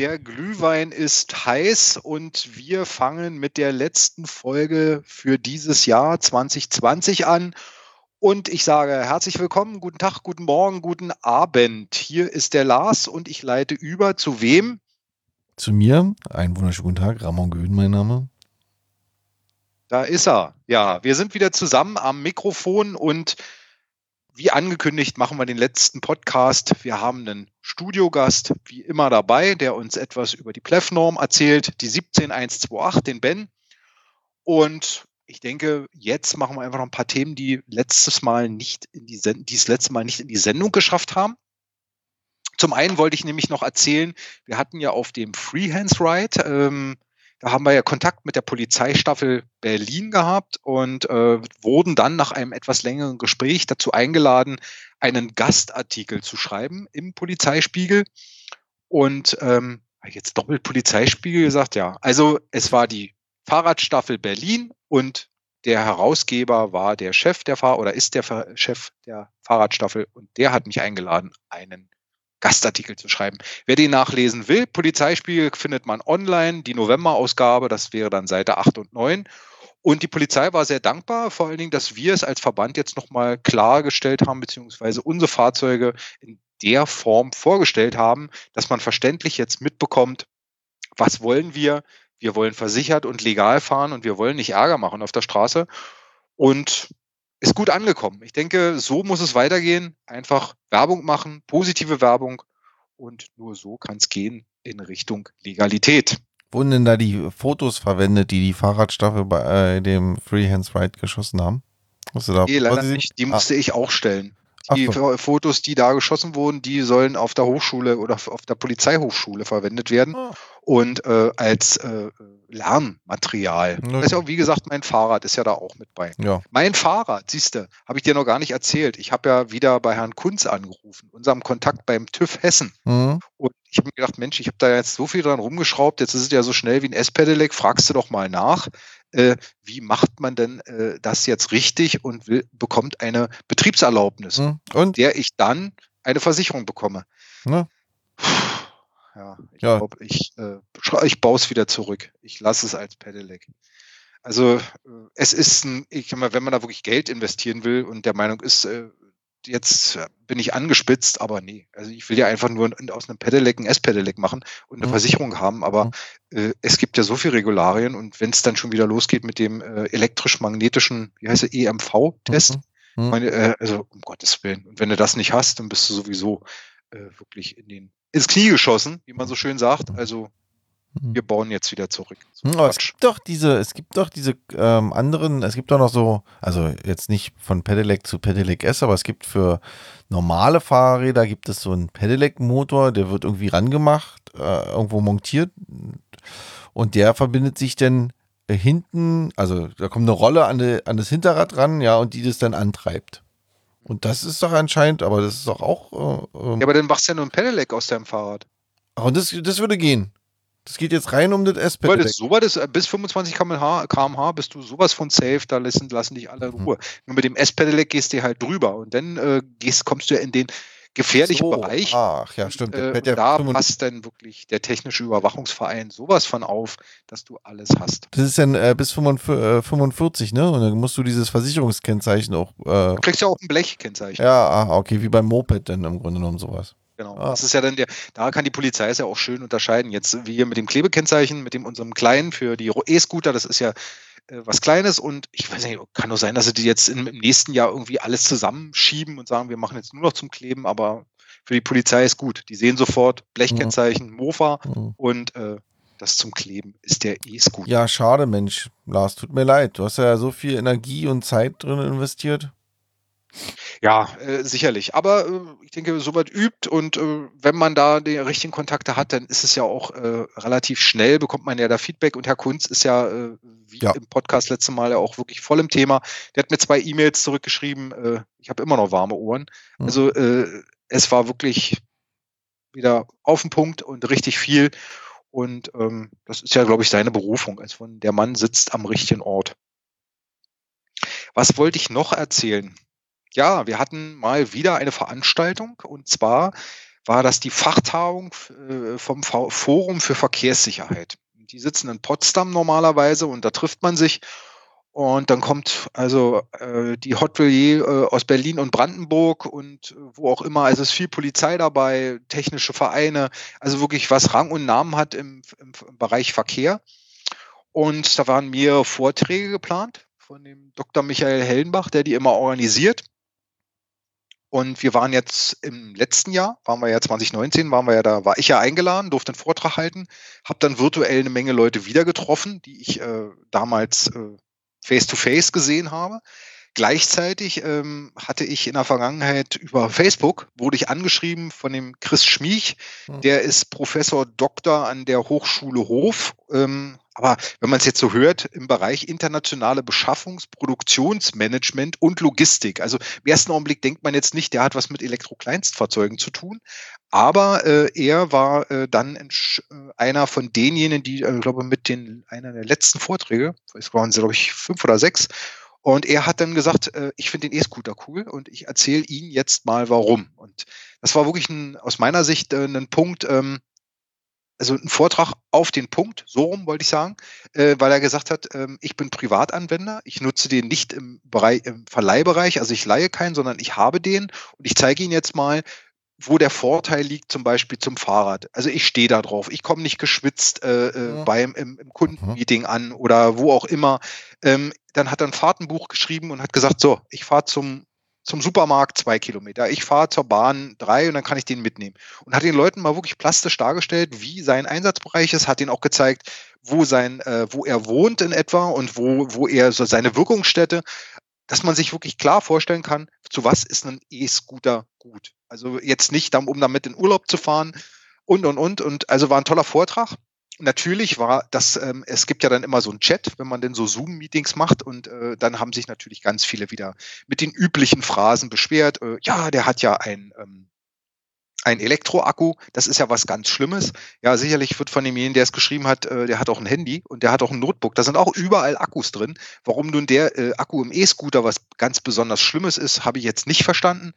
der Glühwein ist heiß und wir fangen mit der letzten Folge für dieses Jahr 2020 an. Und ich sage herzlich willkommen, guten Tag, guten Morgen, guten Abend. Hier ist der Lars und ich leite über zu wem? Zu mir. Einen wunderschönen guten Tag, Ramon Göhn, mein Name. Da ist er. Ja, wir sind wieder zusammen am Mikrofon und wie angekündigt machen wir den letzten Podcast. Wir haben einen Studiogast wie immer dabei, der uns etwas über die Plef-Norm erzählt, die 17128, den Ben. Und ich denke, jetzt machen wir einfach noch ein paar Themen, die letztes Mal nicht in die Send die das letzte Mal nicht in die Sendung geschafft haben. Zum einen wollte ich nämlich noch erzählen, wir hatten ja auf dem Freehands Ride ähm, da haben wir ja Kontakt mit der Polizeistaffel Berlin gehabt und äh, wurden dann nach einem etwas längeren Gespräch dazu eingeladen, einen Gastartikel zu schreiben im Polizeispiegel. Und ähm, jetzt doppelt Polizeispiegel gesagt, ja. Also es war die Fahrradstaffel Berlin und der Herausgeber war der Chef der Fahr oder ist der Chef der Fahrradstaffel und der hat mich eingeladen, einen Gastartikel zu schreiben. Wer den nachlesen will, Polizeispiegel findet man online, die November-Ausgabe, das wäre dann Seite 8 und 9. Und die Polizei war sehr dankbar, vor allen Dingen, dass wir es als Verband jetzt nochmal klargestellt haben, beziehungsweise unsere Fahrzeuge in der Form vorgestellt haben, dass man verständlich jetzt mitbekommt, was wollen wir? Wir wollen versichert und legal fahren und wir wollen nicht Ärger machen auf der Straße. Und ist gut angekommen. Ich denke, so muss es weitergehen. Einfach Werbung machen, positive Werbung und nur so kann es gehen in Richtung Legalität. Wurden denn da die Fotos verwendet, die die Fahrradstaffel bei äh, dem Freehands Ride geschossen haben? Du da nee, leider nicht. Die musste ah. ich auch stellen. Die so. Fotos, die da geschossen wurden, die sollen auf der Hochschule oder auf der Polizeihochschule verwendet werden. Ah und äh, als äh, Lernmaterial. Okay. Das ist ja, wie gesagt, mein Fahrrad ist ja da auch mit bei. Ja. Mein Fahrrad, siehst du, habe ich dir noch gar nicht erzählt. Ich habe ja wieder bei Herrn Kunz angerufen, unserem Kontakt beim TÜV Hessen. Mhm. Und ich habe mir gedacht, Mensch, ich habe da jetzt so viel dran rumgeschraubt, jetzt ist es ja so schnell wie ein S-Pedelec, fragst du doch mal nach. Äh, wie macht man denn äh, das jetzt richtig und will, bekommt eine Betriebserlaubnis, mhm. und? der ich dann eine Versicherung bekomme. Ja. Ja, ich ja. glaube, ich, äh, ich baue es wieder zurück. Ich lasse es als Pedelec. Also äh, es ist ein, ich mal, wenn man da wirklich Geld investieren will und der Meinung ist, äh, jetzt bin ich angespitzt, aber nee. Also ich will ja einfach nur aus einem Pedelec ein S-Pedelec machen und eine mhm. Versicherung haben, aber mhm. äh, es gibt ja so viele Regularien und wenn es dann schon wieder losgeht mit dem äh, elektrisch-magnetischen, wie heißt es, EMV-Test, mhm. mhm. äh, also um Gottes Willen. Und wenn du das nicht hast, dann bist du sowieso äh, wirklich in den ins Knie geschossen, wie man so schön sagt. Also. Wir bauen jetzt wieder zurück. So hm, es gibt doch diese, es gibt doch diese ähm, anderen, es gibt doch noch so, also jetzt nicht von Pedelec zu Pedelec S, aber es gibt für normale Fahrräder gibt es so einen Pedelec-Motor, der wird irgendwie rangemacht, äh, irgendwo montiert und der verbindet sich dann hinten, also da kommt eine Rolle an, die, an das Hinterrad ran, ja, und die das dann antreibt. Und das ist doch anscheinend, aber das ist doch auch. Äh, ähm ja, aber dann machst du ja nur ein Pedelec aus deinem Fahrrad. Ach, und das, das würde gehen. Das geht jetzt rein um das S-Pedelec. So weit ist, äh, bis 25 km/h kmh bist du sowas von safe, da lassen, lassen dich alle in mhm. Ruhe. Mhm. Nur mit dem S-Pedelec gehst du halt drüber und dann äh, gehst, kommst du in den gefährlichen so. Bereich. Ach ja, stimmt. Äh, da passt dann wirklich der technische Überwachungsverein sowas von auf, dass du alles hast. Das ist dann äh, bis 45, ne? Und dann musst du dieses Versicherungskennzeichen auch. Äh, du kriegst ja auch ein Blechkennzeichen. Ja, ah, okay, wie beim Moped dann im Grunde genommen sowas. Genau. Ah. Das ist ja dann der, da kann die Polizei es ja auch schön unterscheiden. Jetzt wie hier mit dem Klebekennzeichen, mit dem unserem kleinen für die E-Scooter, das ist ja äh, was Kleines und ich weiß nicht, kann nur sein, dass sie die jetzt im, im nächsten Jahr irgendwie alles zusammenschieben und sagen, wir machen jetzt nur noch zum Kleben, aber für die Polizei ist gut. Die sehen sofort Blechkennzeichen, Mofa mhm. und äh, das zum Kleben ist der E-Scooter. Ja, schade, Mensch. Lars, tut mir leid. Du hast ja so viel Energie und Zeit drin investiert. Ja, äh, sicherlich. Aber äh, ich denke, soweit übt und äh, wenn man da die richtigen Kontakte hat, dann ist es ja auch äh, relativ schnell, bekommt man ja da Feedback. Und Herr Kunz ist ja, äh, wie ja. im Podcast letzte Mal, ja auch wirklich voll im Thema. Der hat mir zwei E-Mails zurückgeschrieben. Äh, ich habe immer noch warme Ohren. Mhm. Also es war wirklich wieder auf den Punkt und richtig viel. Und ähm, das ist ja, glaube ich, seine Berufung. Also von der Mann sitzt am richtigen Ort. Was wollte ich noch erzählen? Ja, wir hatten mal wieder eine Veranstaltung und zwar war das die Fachtagung äh, vom Forum für Verkehrssicherheit. Die sitzen in Potsdam normalerweise und da trifft man sich. Und dann kommt also äh, die Hotelier äh, aus Berlin und Brandenburg und äh, wo auch immer. Also es ist viel Polizei dabei, technische Vereine, also wirklich was Rang und Namen hat im, im, im Bereich Verkehr. Und da waren mehrere Vorträge geplant von dem Dr. Michael Hellenbach, der die immer organisiert. Und wir waren jetzt im letzten Jahr, waren wir ja 2019, waren wir ja da, war ich ja eingeladen, durfte einen Vortrag halten, habe dann virtuell eine Menge Leute wieder getroffen, die ich äh, damals äh, face to face gesehen habe. Gleichzeitig ähm, hatte ich in der Vergangenheit über Facebook, wurde ich angeschrieben von dem Chris Schmiech, hm. der ist Professor Doktor an der Hochschule Hof, ähm, aber wenn man es jetzt so hört, im Bereich internationale Beschaffungs-, Produktionsmanagement und Logistik. Also im ersten Augenblick denkt man jetzt nicht, der hat was mit Elektrokleinstfahrzeugen zu tun. Aber äh, er war äh, dann äh, einer von denjenigen, die, äh, glaube mit den einer der letzten Vorträge, es waren glaube ich fünf oder sechs, und er hat dann gesagt, äh, ich finde den E-Scooter cool und ich erzähle Ihnen jetzt mal warum. Und das war wirklich ein, aus meiner Sicht äh, ein Punkt, ähm, also ein Vortrag auf den Punkt, so rum wollte ich sagen, äh, weil er gesagt hat, ähm, ich bin Privatanwender, ich nutze den nicht im, Bereich, im Verleihbereich, also ich leihe keinen, sondern ich habe den und ich zeige Ihnen jetzt mal, wo der Vorteil liegt, zum Beispiel zum Fahrrad. Also ich stehe da drauf, ich komme nicht geschwitzt äh, äh ja. beim im, im Kundenmeeting an oder wo auch immer. Ähm, dann hat er ein Fahrtenbuch geschrieben und hat gesagt, so, ich fahre zum zum Supermarkt zwei Kilometer. Ich fahre zur Bahn drei und dann kann ich den mitnehmen. Und hat den Leuten mal wirklich plastisch dargestellt, wie sein Einsatzbereich ist, hat ihnen auch gezeigt, wo sein, äh, wo er wohnt in etwa und wo, wo er so seine Wirkungsstätte, dass man sich wirklich klar vorstellen kann, zu was ist ein E-Scooter gut. Also jetzt nicht, um damit in Urlaub zu fahren und und und. Und also war ein toller Vortrag natürlich war das, ähm, es gibt ja dann immer so einen Chat, wenn man denn so Zoom-Meetings macht und äh, dann haben sich natürlich ganz viele wieder mit den üblichen Phrasen beschwert. Äh, ja, der hat ja ein, ähm, ein Elektroakku, das ist ja was ganz Schlimmes. Ja, sicherlich wird von demjenigen, der es geschrieben hat, äh, der hat auch ein Handy und der hat auch ein Notebook. Da sind auch überall Akkus drin. Warum nun der äh, Akku im E-Scooter was ganz besonders Schlimmes ist, habe ich jetzt nicht verstanden.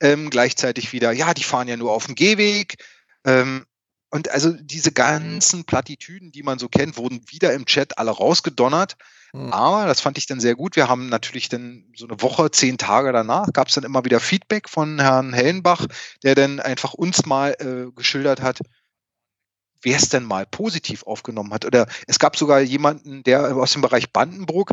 Ähm, gleichzeitig wieder, ja, die fahren ja nur auf dem Gehweg. Ähm, und also diese ganzen Plattitüden, die man so kennt, wurden wieder im Chat alle rausgedonnert. Mhm. Aber das fand ich dann sehr gut. Wir haben natürlich dann so eine Woche, zehn Tage danach, gab es dann immer wieder Feedback von Herrn Hellenbach, der dann einfach uns mal äh, geschildert hat, wer es denn mal positiv aufgenommen hat. Oder es gab sogar jemanden, der aus dem Bereich Brandenburg,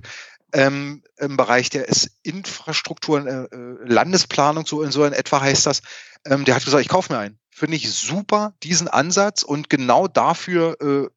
ähm, im Bereich der Infrastruktur, äh, äh, Landesplanung, so in so in etwa heißt das, ähm, der hat gesagt, ich kaufe mir einen finde ich super, diesen Ansatz und genau dafür äh,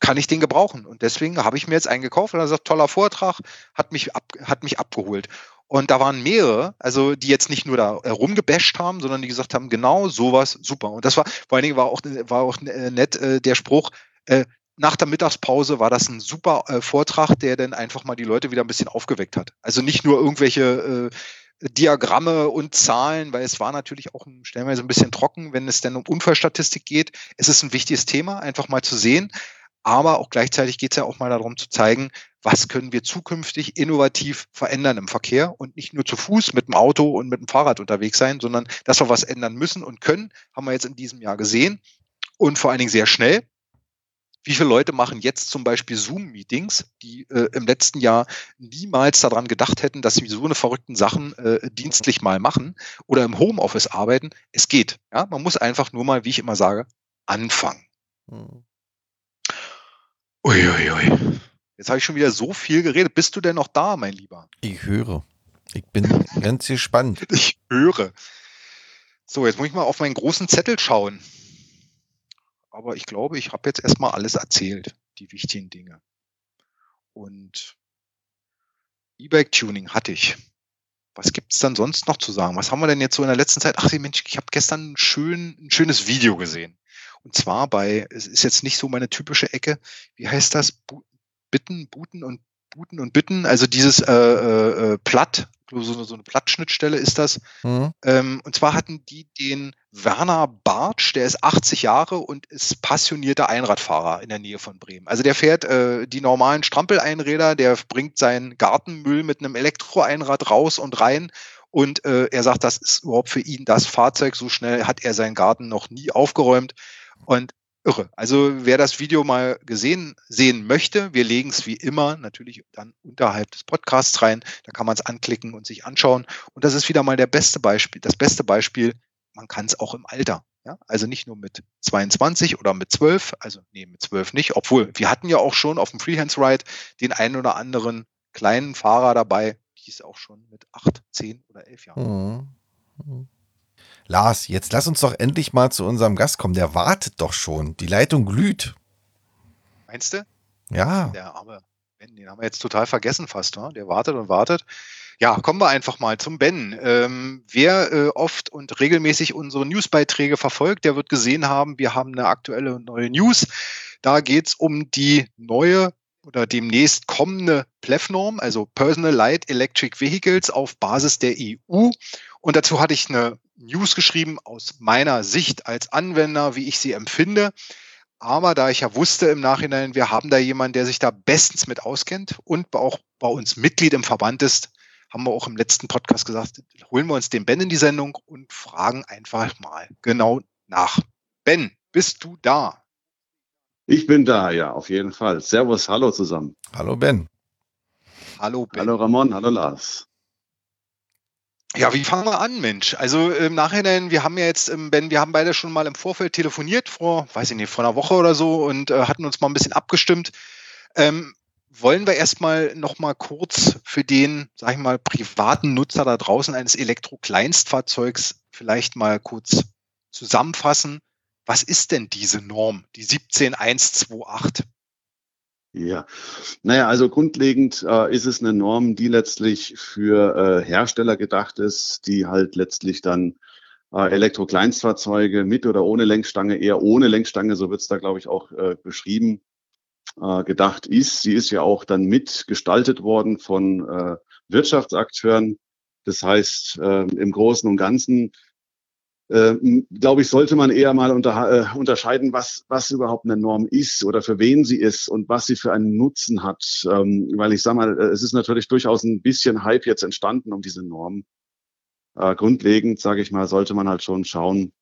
kann ich den gebrauchen. Und deswegen habe ich mir jetzt einen gekauft und er sagt, toller Vortrag, hat mich, ab, hat mich abgeholt. Und da waren mehrere, also die jetzt nicht nur da rumgebasht haben, sondern die gesagt haben, genau sowas, super. Und das war, vor allen Dingen war auch, war auch äh, nett äh, der Spruch, äh, nach der Mittagspause war das ein super äh, Vortrag, der dann einfach mal die Leute wieder ein bisschen aufgeweckt hat. Also nicht nur irgendwelche äh, Diagramme und Zahlen, weil es war natürlich auch stellenweise ein bisschen trocken, wenn es denn um Unfallstatistik geht. Es ist ein wichtiges Thema, einfach mal zu sehen. Aber auch gleichzeitig geht es ja auch mal darum zu zeigen, was können wir zukünftig innovativ verändern im Verkehr und nicht nur zu Fuß mit dem Auto und mit dem Fahrrad unterwegs sein, sondern dass wir was ändern müssen und können, haben wir jetzt in diesem Jahr gesehen und vor allen Dingen sehr schnell. Wie viele Leute machen jetzt zum Beispiel Zoom-Meetings, die äh, im letzten Jahr niemals daran gedacht hätten, dass sie so eine verrückten Sachen äh, dienstlich mal machen oder im Homeoffice arbeiten? Es geht. Ja? Man muss einfach nur mal, wie ich immer sage, anfangen. Hm. Uiuiui. Jetzt habe ich schon wieder so viel geredet. Bist du denn noch da, mein Lieber? Ich höre. Ich bin ganz gespannt. Ich höre. So, jetzt muss ich mal auf meinen großen Zettel schauen. Aber ich glaube, ich habe jetzt erstmal alles erzählt, die wichtigen Dinge. Und E-Bike-Tuning hatte ich. Was gibt es dann sonst noch zu sagen? Was haben wir denn jetzt so in der letzten Zeit? Ach, Mensch, ich habe gestern schön, ein schönes Video gesehen. Und zwar bei, es ist jetzt nicht so meine typische Ecke, wie heißt das? Bitten, Booten und Booten und Bitten, also dieses äh, äh, äh Platt, so, so eine Plattschnittstelle ist das. Mhm. Ähm, und zwar hatten die den Werner Bartsch, der ist 80 Jahre und ist passionierter Einradfahrer in der Nähe von Bremen. Also der fährt äh, die normalen Strampeleinräder, der bringt seinen Gartenmüll mit einem Elektroeinrad raus und rein Und äh, er sagt, das ist überhaupt für ihn das Fahrzeug. So schnell hat er seinen Garten noch nie aufgeräumt. Und irre. Also wer das Video mal gesehen sehen möchte, wir legen es wie immer natürlich dann unterhalb des Podcasts rein. Da kann man es anklicken und sich anschauen. Und das ist wieder mal der beste Beispiel, das beste Beispiel. Man kann es auch im Alter. Ja? Also nicht nur mit 22 oder mit 12, also nee, mit 12 nicht, obwohl wir hatten ja auch schon auf dem Freehands Ride den einen oder anderen kleinen Fahrer dabei, die ist auch schon mit 8, 10 oder 11 Jahren. Mhm. Lars, jetzt lass uns doch endlich mal zu unserem Gast kommen. Der wartet doch schon. Die Leitung glüht. Meinst du? Ja. Der arme Ben, den haben wir jetzt total vergessen fast. Ne? Der wartet und wartet. Ja, kommen wir einfach mal zum Ben. Ähm, wer äh, oft und regelmäßig unsere Newsbeiträge verfolgt, der wird gesehen haben, wir haben eine aktuelle neue News. Da geht es um die neue oder demnächst kommende PLEF-Norm, also Personal Light Electric Vehicles auf Basis der EU. Und dazu hatte ich eine News geschrieben aus meiner Sicht als Anwender, wie ich sie empfinde. Aber da ich ja wusste im Nachhinein, wir haben da jemanden, der sich da bestens mit auskennt und auch bei uns Mitglied im Verband ist, haben wir auch im letzten Podcast gesagt, holen wir uns den Ben in die Sendung und fragen einfach mal genau nach. Ben, bist du da? Ich bin da, ja, auf jeden Fall. Servus, hallo zusammen. Hallo Ben. Hallo Ben. Hallo Ramon, hallo Lars. Ja, wie fangen wir an, Mensch? Also im Nachhinein, wir haben ja jetzt, ähm, Ben, wir haben beide schon mal im Vorfeld telefoniert, vor, weiß ich nicht, vor einer Woche oder so und äh, hatten uns mal ein bisschen abgestimmt. Ähm, wollen wir erstmal noch mal kurz für den, sag ich mal, privaten Nutzer da draußen eines Elektro-Kleinstfahrzeugs vielleicht mal kurz zusammenfassen. Was ist denn diese Norm, die 17128? Ja, naja, also grundlegend äh, ist es eine Norm, die letztlich für äh, Hersteller gedacht ist, die halt letztlich dann äh, Elektro-Kleinstfahrzeuge mit oder ohne Lenkstange, eher ohne Lenkstange, so wird es da, glaube ich, auch äh, beschrieben, äh, gedacht ist. Sie ist ja auch dann mitgestaltet worden von äh, Wirtschaftsakteuren. Das heißt, äh, im Großen und Ganzen äh, glaube ich, sollte man eher mal unter, äh, unterscheiden, was, was überhaupt eine Norm ist oder für wen sie ist und was sie für einen Nutzen hat. Ähm, weil ich sage mal, äh, es ist natürlich durchaus ein bisschen Hype jetzt entstanden um diese Norm. Äh, grundlegend, sage ich mal, sollte man halt schon schauen,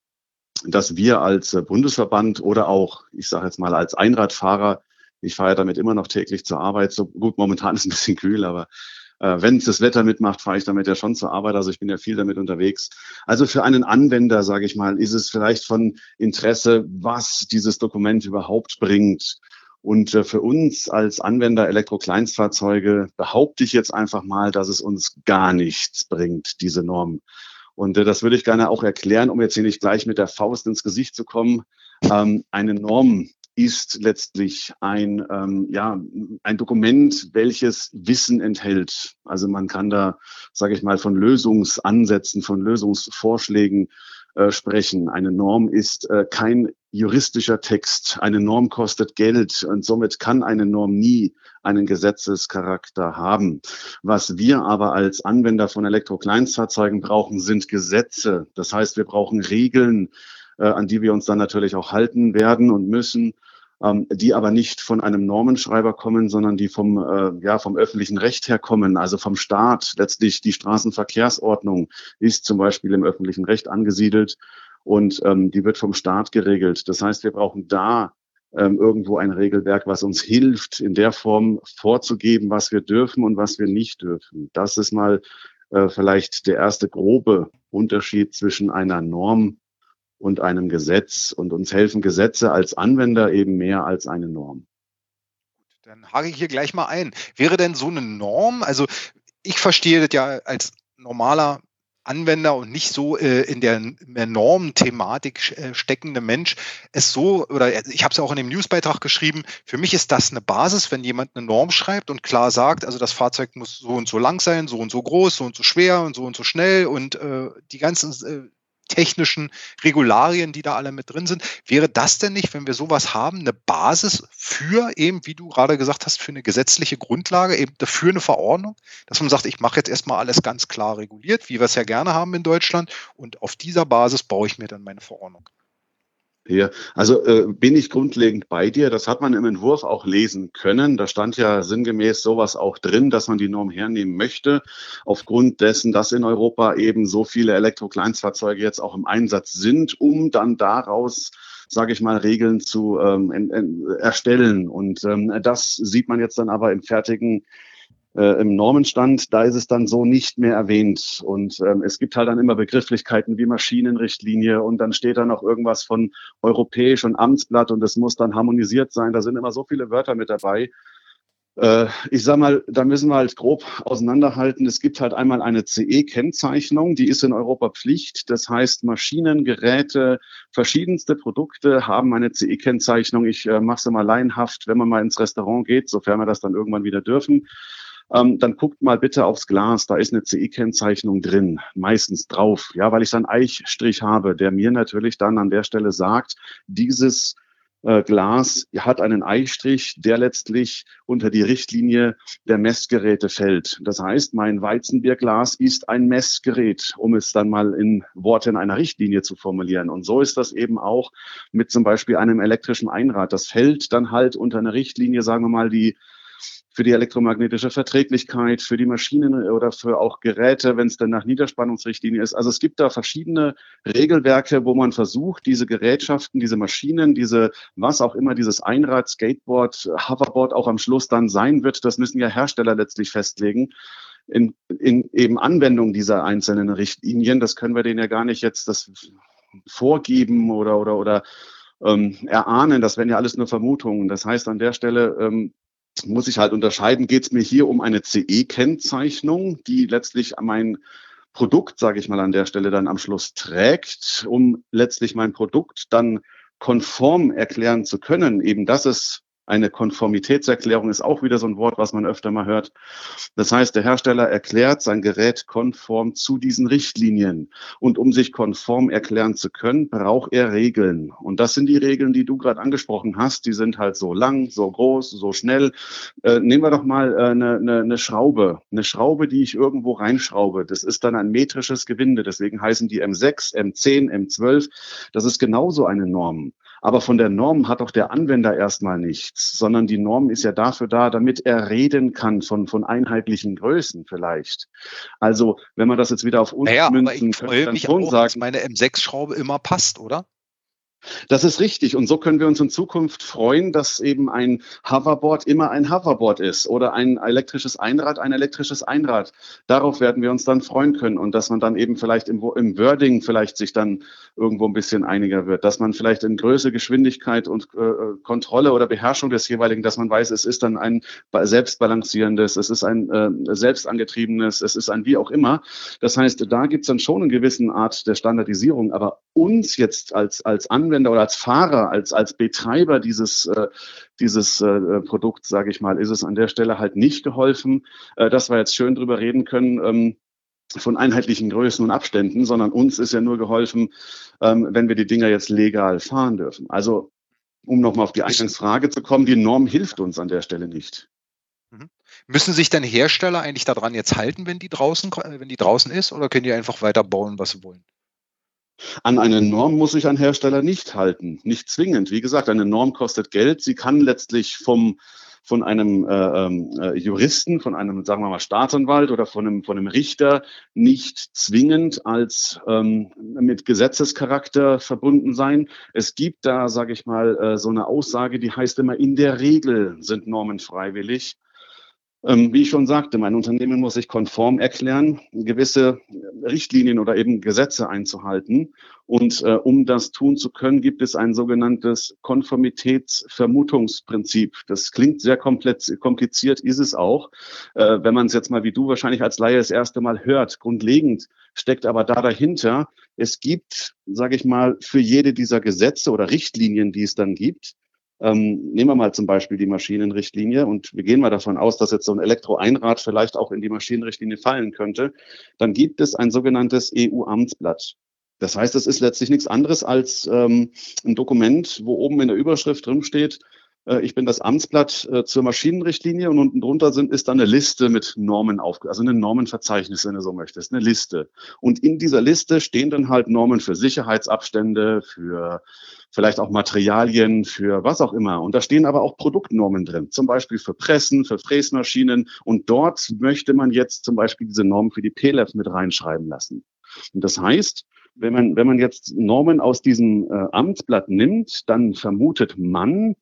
dass wir als äh, Bundesverband oder auch, ich sage jetzt mal, als Einradfahrer, ich fahre ja damit immer noch täglich zur Arbeit, so gut, momentan ist ein bisschen kühl, aber äh, Wenn es das Wetter mitmacht, fahre ich damit ja schon zur Arbeit. Also ich bin ja viel damit unterwegs. Also für einen Anwender, sage ich mal, ist es vielleicht von Interesse, was dieses Dokument überhaupt bringt. Und äh, für uns als Anwender Elektro-Kleinstfahrzeuge behaupte ich jetzt einfach mal, dass es uns gar nichts bringt, diese Norm. Und äh, das würde ich gerne auch erklären, um jetzt hier nicht gleich mit der Faust ins Gesicht zu kommen. Ähm, eine Norm ist letztlich ein, ähm, ja, ein Dokument, welches Wissen enthält. Also man kann da, sage ich mal, von Lösungsansätzen, von Lösungsvorschlägen äh, sprechen. Eine Norm ist äh, kein juristischer Text. Eine Norm kostet Geld und somit kann eine Norm nie einen Gesetzescharakter haben. Was wir aber als Anwender von Elektrokleinstfahrzeugen brauchen, sind Gesetze. Das heißt, wir brauchen Regeln, an die wir uns dann natürlich auch halten werden und müssen ähm, die aber nicht von einem Normenschreiber kommen, sondern die vom, äh, ja, vom öffentlichen Recht her kommen, also vom Staat. Letztlich die Straßenverkehrsordnung ist zum Beispiel im öffentlichen Recht angesiedelt und ähm, die wird vom Staat geregelt. Das heißt, wir brauchen da ähm, irgendwo ein Regelwerk, was uns hilft, in der Form vorzugeben, was wir dürfen und was wir nicht dürfen. Das ist mal äh, vielleicht der erste grobe Unterschied zwischen einer Norm und einem Gesetz. Und uns helfen Gesetze als Anwender eben mehr als eine Norm. Dann hake ich hier gleich mal ein. Wäre denn so eine Norm, also ich verstehe das ja als normaler Anwender und nicht so äh, in der, der Normenthematik äh, steckende Mensch es so, oder ich habe es auch in dem Newsbeitrag geschrieben, für mich ist das eine Basis, wenn jemand eine Norm schreibt und klar sagt, also das Fahrzeug muss so und so lang sein, so und so groß, so und so schwer und so und so schnell und äh, die ganzen äh, technischen Regularien, die da alle mit drin sind. Wäre das denn nicht, wenn wir sowas haben, eine Basis für eben, wie du gerade gesagt hast, für eine gesetzliche Grundlage, eben dafür eine Verordnung, dass man sagt, ich mache jetzt erstmal alles ganz klar reguliert, wie wir es ja gerne haben in Deutschland, und auf dieser Basis baue ich mir dann meine Verordnung. Ja, also äh, bin ich grundlegend bei dir. Das hat man im Entwurf auch lesen können. Da stand ja sinngemäß sowas auch drin, dass man die Norm hernehmen möchte, aufgrund dessen, dass in Europa eben so viele Elektrokleinstfahrzeuge jetzt auch im Einsatz sind, um dann daraus sage ich mal, Regeln zu ähm, en, en, erstellen. Und ähm, das sieht man jetzt dann aber im fertigen äh, im Normenstand, da ist es dann so nicht mehr erwähnt. Und ähm, es gibt halt dann immer Begrifflichkeiten wie Maschinenrichtlinie und dann steht da noch irgendwas von europäisch und Amtsblatt und es muss dann harmonisiert sein. Da sind immer so viele Wörter mit dabei. Äh, ich sag mal, da müssen wir halt grob auseinanderhalten. Es gibt halt einmal eine CE-Kennzeichnung, die ist in Europa Pflicht. Das heißt, Maschinen, Geräte, verschiedenste Produkte haben eine CE-Kennzeichnung. Ich äh, mache es mal laienhaft, wenn man mal ins Restaurant geht, sofern wir das dann irgendwann wieder dürfen ähm, dann guckt mal bitte aufs Glas, da ist eine CE-Kennzeichnung drin, meistens drauf, ja, weil ich dann Eichstrich habe, der mir natürlich dann an der Stelle sagt, dieses äh, Glas hat einen Eichstrich, der letztlich unter die Richtlinie der Messgeräte fällt. Das heißt, mein Weizenbierglas ist ein Messgerät, um es dann mal in Worten einer Richtlinie zu formulieren. Und so ist das eben auch mit zum Beispiel einem elektrischen Einrad. Das fällt dann halt unter eine Richtlinie, sagen wir mal, die für die elektromagnetische Verträglichkeit, für die Maschinen oder für auch Geräte, wenn es dann nach Niederspannungsrichtlinie ist. Also es gibt da verschiedene Regelwerke, wo man versucht, diese Gerätschaften, diese Maschinen, diese, was auch immer, dieses Einrad, Skateboard, Hoverboard auch am Schluss dann sein wird, das müssen ja Hersteller letztlich festlegen. In, in eben Anwendung dieser einzelnen Richtlinien, das können wir denen ja gar nicht jetzt das vorgeben oder oder oder ähm, erahnen. Das wären ja alles nur Vermutungen. Das heißt, an der Stelle ähm, muss ich halt unterscheiden, geht es mir hier um eine CE-Kennzeichnung, die letztlich mein Produkt, sage ich mal an der Stelle, dann am Schluss trägt, um letztlich mein Produkt dann konform erklären zu können, eben dass es eine Konformitätserklärung ist auch wieder so ein Wort, was man öfter mal hört. Das heißt, der Hersteller erklärt sein Gerät konform zu diesen Richtlinien. Und um sich konform erklären zu können, braucht er Regeln. Und das sind die Regeln, die du gerade angesprochen hast. Die sind halt so lang, so groß, so schnell. Äh, nehmen wir doch mal äh, eine, eine, eine Schraube. Eine Schraube, die ich irgendwo reinschraube. Das ist dann ein metrisches Gewinde. Deswegen heißen die M6, M10, M12. Das ist genauso eine Norm. Aber von der Norm hat auch der Anwender erstmal nichts, sondern die Norm ist ja dafür da, damit er reden kann von, von einheitlichen Größen vielleicht. Also, wenn man das jetzt wieder auf uns naja, münzen, ich freue mich schon auch, sagen, dass meine M6-Schraube immer passt, oder? Das ist richtig. Und so können wir uns in Zukunft freuen, dass eben ein Hoverboard immer ein Hoverboard ist oder ein elektrisches Einrad ein elektrisches Einrad. Darauf werden wir uns dann freuen können und dass man dann eben vielleicht im, im Wording vielleicht sich dann irgendwo ein bisschen einiger wird, dass man vielleicht in Größe, Geschwindigkeit und äh, Kontrolle oder Beherrschung des jeweiligen, dass man weiß, es ist dann ein selbstbalancierendes, es ist ein äh, selbstangetriebenes, es ist ein wie auch immer. Das heißt, da gibt es dann schon eine gewisse Art der Standardisierung, aber uns jetzt als, als Anwender Anwender oder als Fahrer, als, als Betreiber dieses, äh, dieses äh, Produkts, sage ich mal, ist es an der Stelle halt nicht geholfen, äh, dass wir jetzt schön drüber reden können. Ähm, von einheitlichen Größen und Abständen, sondern uns ist ja nur geholfen, ähm, wenn wir die Dinger jetzt legal fahren dürfen. Also, um nochmal auf die Eingangsfrage zu kommen, die Norm hilft uns an der Stelle nicht. Mhm. Müssen sich denn Hersteller eigentlich daran jetzt halten, wenn die draußen, wenn die draußen ist, oder können die einfach weiter bauen, was sie wollen? An eine Norm muss sich ein Hersteller nicht halten, nicht zwingend. Wie gesagt, eine Norm kostet Geld. Sie kann letztlich vom von einem äh, ähm, äh, Juristen, von einem, sagen wir mal, Staatsanwalt oder von einem, von einem Richter nicht zwingend als ähm, mit Gesetzescharakter verbunden sein. Es gibt da, sage ich mal, äh, so eine Aussage, die heißt immer, in der Regel sind Normen freiwillig. Ähm, wie ich schon sagte, mein Unternehmen muss sich konform erklären, gewisse Richtlinien oder eben Gesetze einzuhalten. Und äh, um das tun zu können, gibt es ein sogenanntes Konformitätsvermutungsprinzip. Das klingt sehr kompliziert, ist es auch. Äh, wenn man es jetzt mal wie du wahrscheinlich als Laie das erste Mal hört, grundlegend steckt aber da dahinter, es gibt, sage ich mal, für jede dieser Gesetze oder Richtlinien, die es dann gibt, ähm, nehmen wir mal zum Beispiel die Maschinenrichtlinie und wir gehen mal davon aus, dass jetzt so ein Elektroeinrad vielleicht auch in die Maschinenrichtlinie fallen könnte. Dann gibt es ein sogenanntes EU-Amtsblatt. Das heißt, es ist letztlich nichts anderes als ähm, ein Dokument, wo oben in der Überschrift drin steht, äh, ich bin das Amtsblatt äh, zur Maschinenrichtlinie und unten drunter sind, ist dann eine Liste mit Normen auf, also eine Normenverzeichnis, wenn du so möchtest, eine Liste. Und in dieser Liste stehen dann halt Normen für Sicherheitsabstände, für vielleicht auch Materialien, für was auch immer. Und da stehen aber auch Produktnormen drin, zum Beispiel für Pressen, für Fräsmaschinen. Und dort möchte man jetzt zum Beispiel diese Normen für die PLEF mit reinschreiben lassen. Und das heißt, wenn man, wenn man jetzt Normen aus diesem äh, Amtsblatt nimmt, dann vermutet man,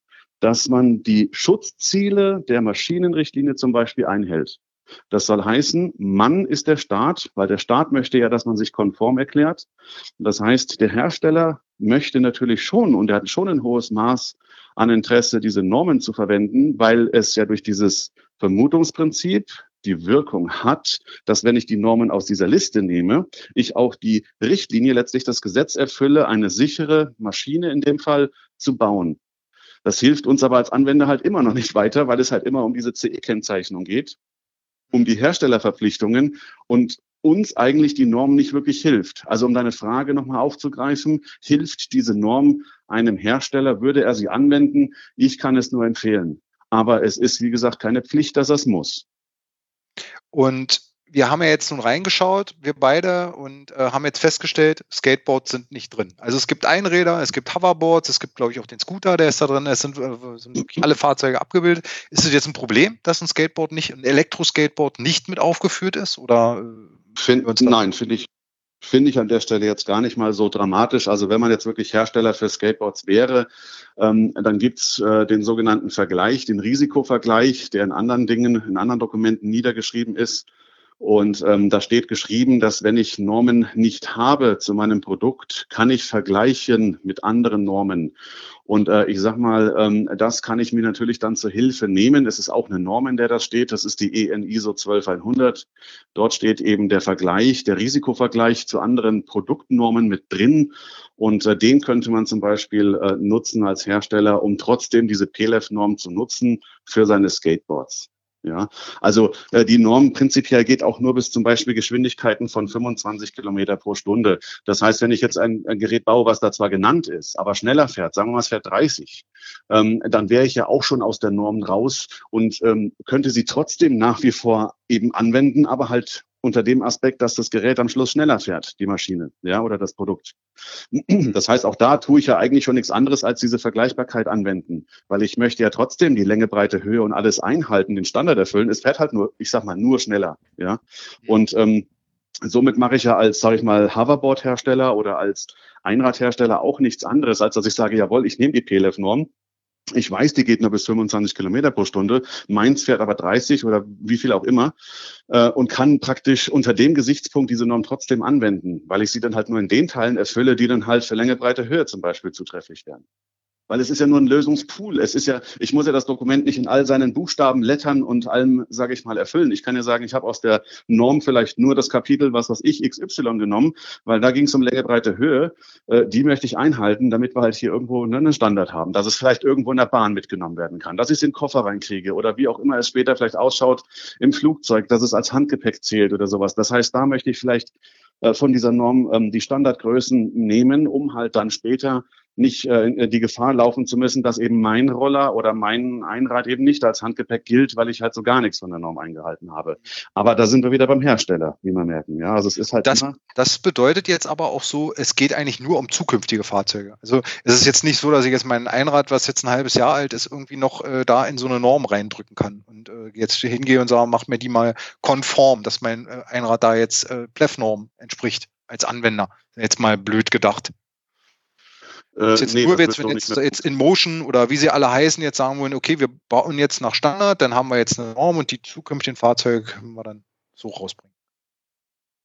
dass man die Schutzziele der Maschinenrichtlinie zum Beispiel einhält. Das soll heißen, Mann ist der Staat, weil der Staat möchte ja, dass man sich konform erklärt. Das heißt, der Hersteller möchte natürlich schon und er hat schon ein hohes Maß an Interesse, diese Normen zu verwenden, weil es ja durch dieses Vermutungsprinzip die Wirkung hat, dass wenn ich die Normen aus dieser Liste nehme, ich auch die Richtlinie, letztlich das Gesetz erfülle, eine sichere Maschine in dem Fall zu bauen. Das hilft uns aber als Anwender halt immer noch nicht weiter, weil es halt immer um diese CE-Kennzeichnung geht, um die Herstellerverpflichtungen und uns eigentlich die Norm nicht wirklich hilft. Also um deine Frage nochmal aufzugreifen, hilft diese Norm einem Hersteller, würde er sie anwenden? Ich kann es nur empfehlen. Aber es ist, wie gesagt, keine Pflicht, dass er es muss. Und wir haben ja jetzt nun reingeschaut, wir beide, und äh, haben jetzt festgestellt, Skateboards sind nicht drin. Also es gibt Einräder, es gibt Hoverboards, es gibt, glaube ich, auch den Scooter, der ist da drin, es sind, äh, sind wirklich alle Fahrzeuge abgebildet. Ist es jetzt ein Problem, dass ein Skateboard nicht, ein Elektroskateboard nicht mit aufgeführt ist? Oder äh, Find, nein, finde ich, finde ich an der Stelle jetzt gar nicht mal so dramatisch. Also wenn man jetzt wirklich Hersteller für Skateboards wäre, ähm, dann gibt's äh, den sogenannten Vergleich, den Risikovergleich, der in anderen Dingen, in anderen Dokumenten niedergeschrieben ist. Und ähm, da steht geschrieben, dass wenn ich Normen nicht habe zu meinem Produkt, kann ich vergleichen mit anderen Normen. Und äh, ich sag mal, ähm, das kann ich mir natürlich dann zur Hilfe nehmen. Es ist auch eine Norm, in der das steht. Das ist die EN ISO 12100. Dort steht eben der Vergleich, der Risikovergleich zu anderen Produktnormen mit drin. Und äh, den könnte man zum Beispiel äh, nutzen als Hersteller, um trotzdem diese PLEF-Norm zu nutzen für seine Skateboards. Ja, also äh, die Norm prinzipiell geht auch nur bis zum Beispiel Geschwindigkeiten von 25 Kilometer pro Stunde. Das heißt, wenn ich jetzt ein, ein, Gerät baue, was da zwar genannt ist, aber schneller fährt, sagen wir mal, es fährt 30, ähm, dann wäre ich ja auch schon aus der Norm raus und ähm, könnte sie trotzdem nach wie vor eben anwenden, aber halt unter dem Aspekt, dass das Gerät am Schluss schneller fährt, die Maschine, ja, oder das Produkt. Das heißt, auch da tue ich ja eigentlich schon nichts anderes als diese Vergleichbarkeit anwenden, weil ich möchte ja trotzdem die Länge, Breite, Höhe und alles einhalten, den Standard erfüllen. Es fährt halt nur, ich sag mal, nur schneller, ja. Und ähm, somit mache ich ja als, sage ich mal, Hoverboard-Hersteller oder als Einradhersteller auch nichts anderes, als dass ich sage, jawohl, ich nehme die PLF-Norm ich weiß, die geht nur bis 25 Kilometer pro Stunde. Meins fährt aber 30 oder wie viel auch immer äh, und kann praktisch unter dem Gesichtspunkt diese Norm trotzdem anwenden, weil ich sie dann halt nur in den Teilen erfülle, die dann halt für Länge, Breite, Höhe zum Beispiel zutrefflich wären. Weil es ist ja nur ein Lösungspool. Es ist ja, ich muss ja das Dokument nicht in all seinen Buchstaben, Lettern und allem, sage ich mal, erfüllen. Ich kann ja sagen, ich habe aus der Norm vielleicht nur das Kapitel, was was ich XY genommen, weil da ging es um Länge, Breite, Höhe. Äh, die möchte ich einhalten, damit wir halt hier irgendwo ne, einen Standard haben, dass es vielleicht irgendwo in der Bahn mitgenommen werden kann, dass ich es in den Koffer reinkriege oder wie auch immer es später vielleicht ausschaut im Flugzeug, dass es als Handgepäck zählt oder sowas. Das heißt, da möchte ich vielleicht äh, von dieser Norm ähm, die Standardgrößen nehmen, um halt dann später nicht äh, die Gefahr laufen zu müssen, dass eben mein Roller oder mein Einrad eben nicht als Handgepäck gilt, weil ich halt so gar nichts von der Norm eingehalten habe. Aber da sind wir wieder beim Hersteller, wie man merken. Ja, also es ist halt das, das bedeutet jetzt aber auch so, es geht eigentlich nur um zukünftige Fahrzeuge. Also es ist jetzt nicht so, dass ich jetzt mein Einrad, was jetzt ein halbes Jahr alt ist, irgendwie noch äh, da in so eine Norm reindrücken kann und äh, jetzt hingehe und sage, mach mir die mal konform, dass mein äh, Einrad da jetzt äh, Plef-Norm entspricht als Anwender. Jetzt mal blöd gedacht. Äh, jetzt nee, nur, jetzt, wenn jetzt, jetzt in Motion oder wie sie alle heißen, jetzt sagen wollen, okay, wir bauen jetzt nach Standard, dann haben wir jetzt eine Norm und die zukünftigen Fahrzeuge können wir dann so rausbringen.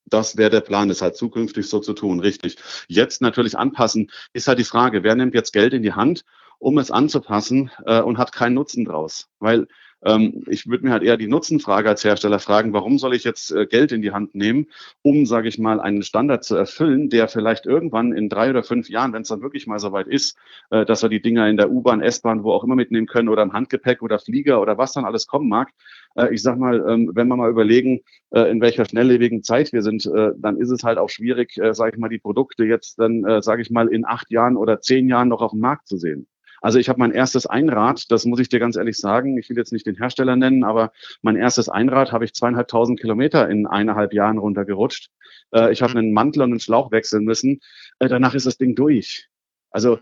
Das wäre der Plan, ist halt zukünftig so zu tun, richtig. Jetzt natürlich anpassen, ist halt die Frage, wer nimmt jetzt Geld in die Hand, um es anzupassen äh, und hat keinen Nutzen draus? Weil ähm, ich würde mir halt eher die Nutzenfrage als Hersteller fragen, warum soll ich jetzt äh, Geld in die Hand nehmen, um, sage ich mal, einen Standard zu erfüllen, der vielleicht irgendwann in drei oder fünf Jahren, wenn es dann wirklich mal soweit ist, äh, dass wir die Dinger in der U-Bahn, S-Bahn, wo auch immer mitnehmen können oder im Handgepäck oder Flieger oder was dann alles kommen mag. Äh, ich sag mal, ähm, wenn wir mal überlegen, äh, in welcher schnelllebigen Zeit wir sind, äh, dann ist es halt auch schwierig, äh, sage ich mal, die Produkte jetzt dann, sage ich mal, in acht Jahren oder zehn Jahren noch auf dem Markt zu sehen. Also ich habe mein erstes Einrad, das muss ich dir ganz ehrlich sagen, ich will jetzt nicht den Hersteller nennen, aber mein erstes Einrad habe ich zweieinhalbtausend Kilometer in eineinhalb Jahren runtergerutscht. Äh, ich habe mhm. einen Mantel und einen Schlauch wechseln müssen. Äh, danach ist das Ding durch. Also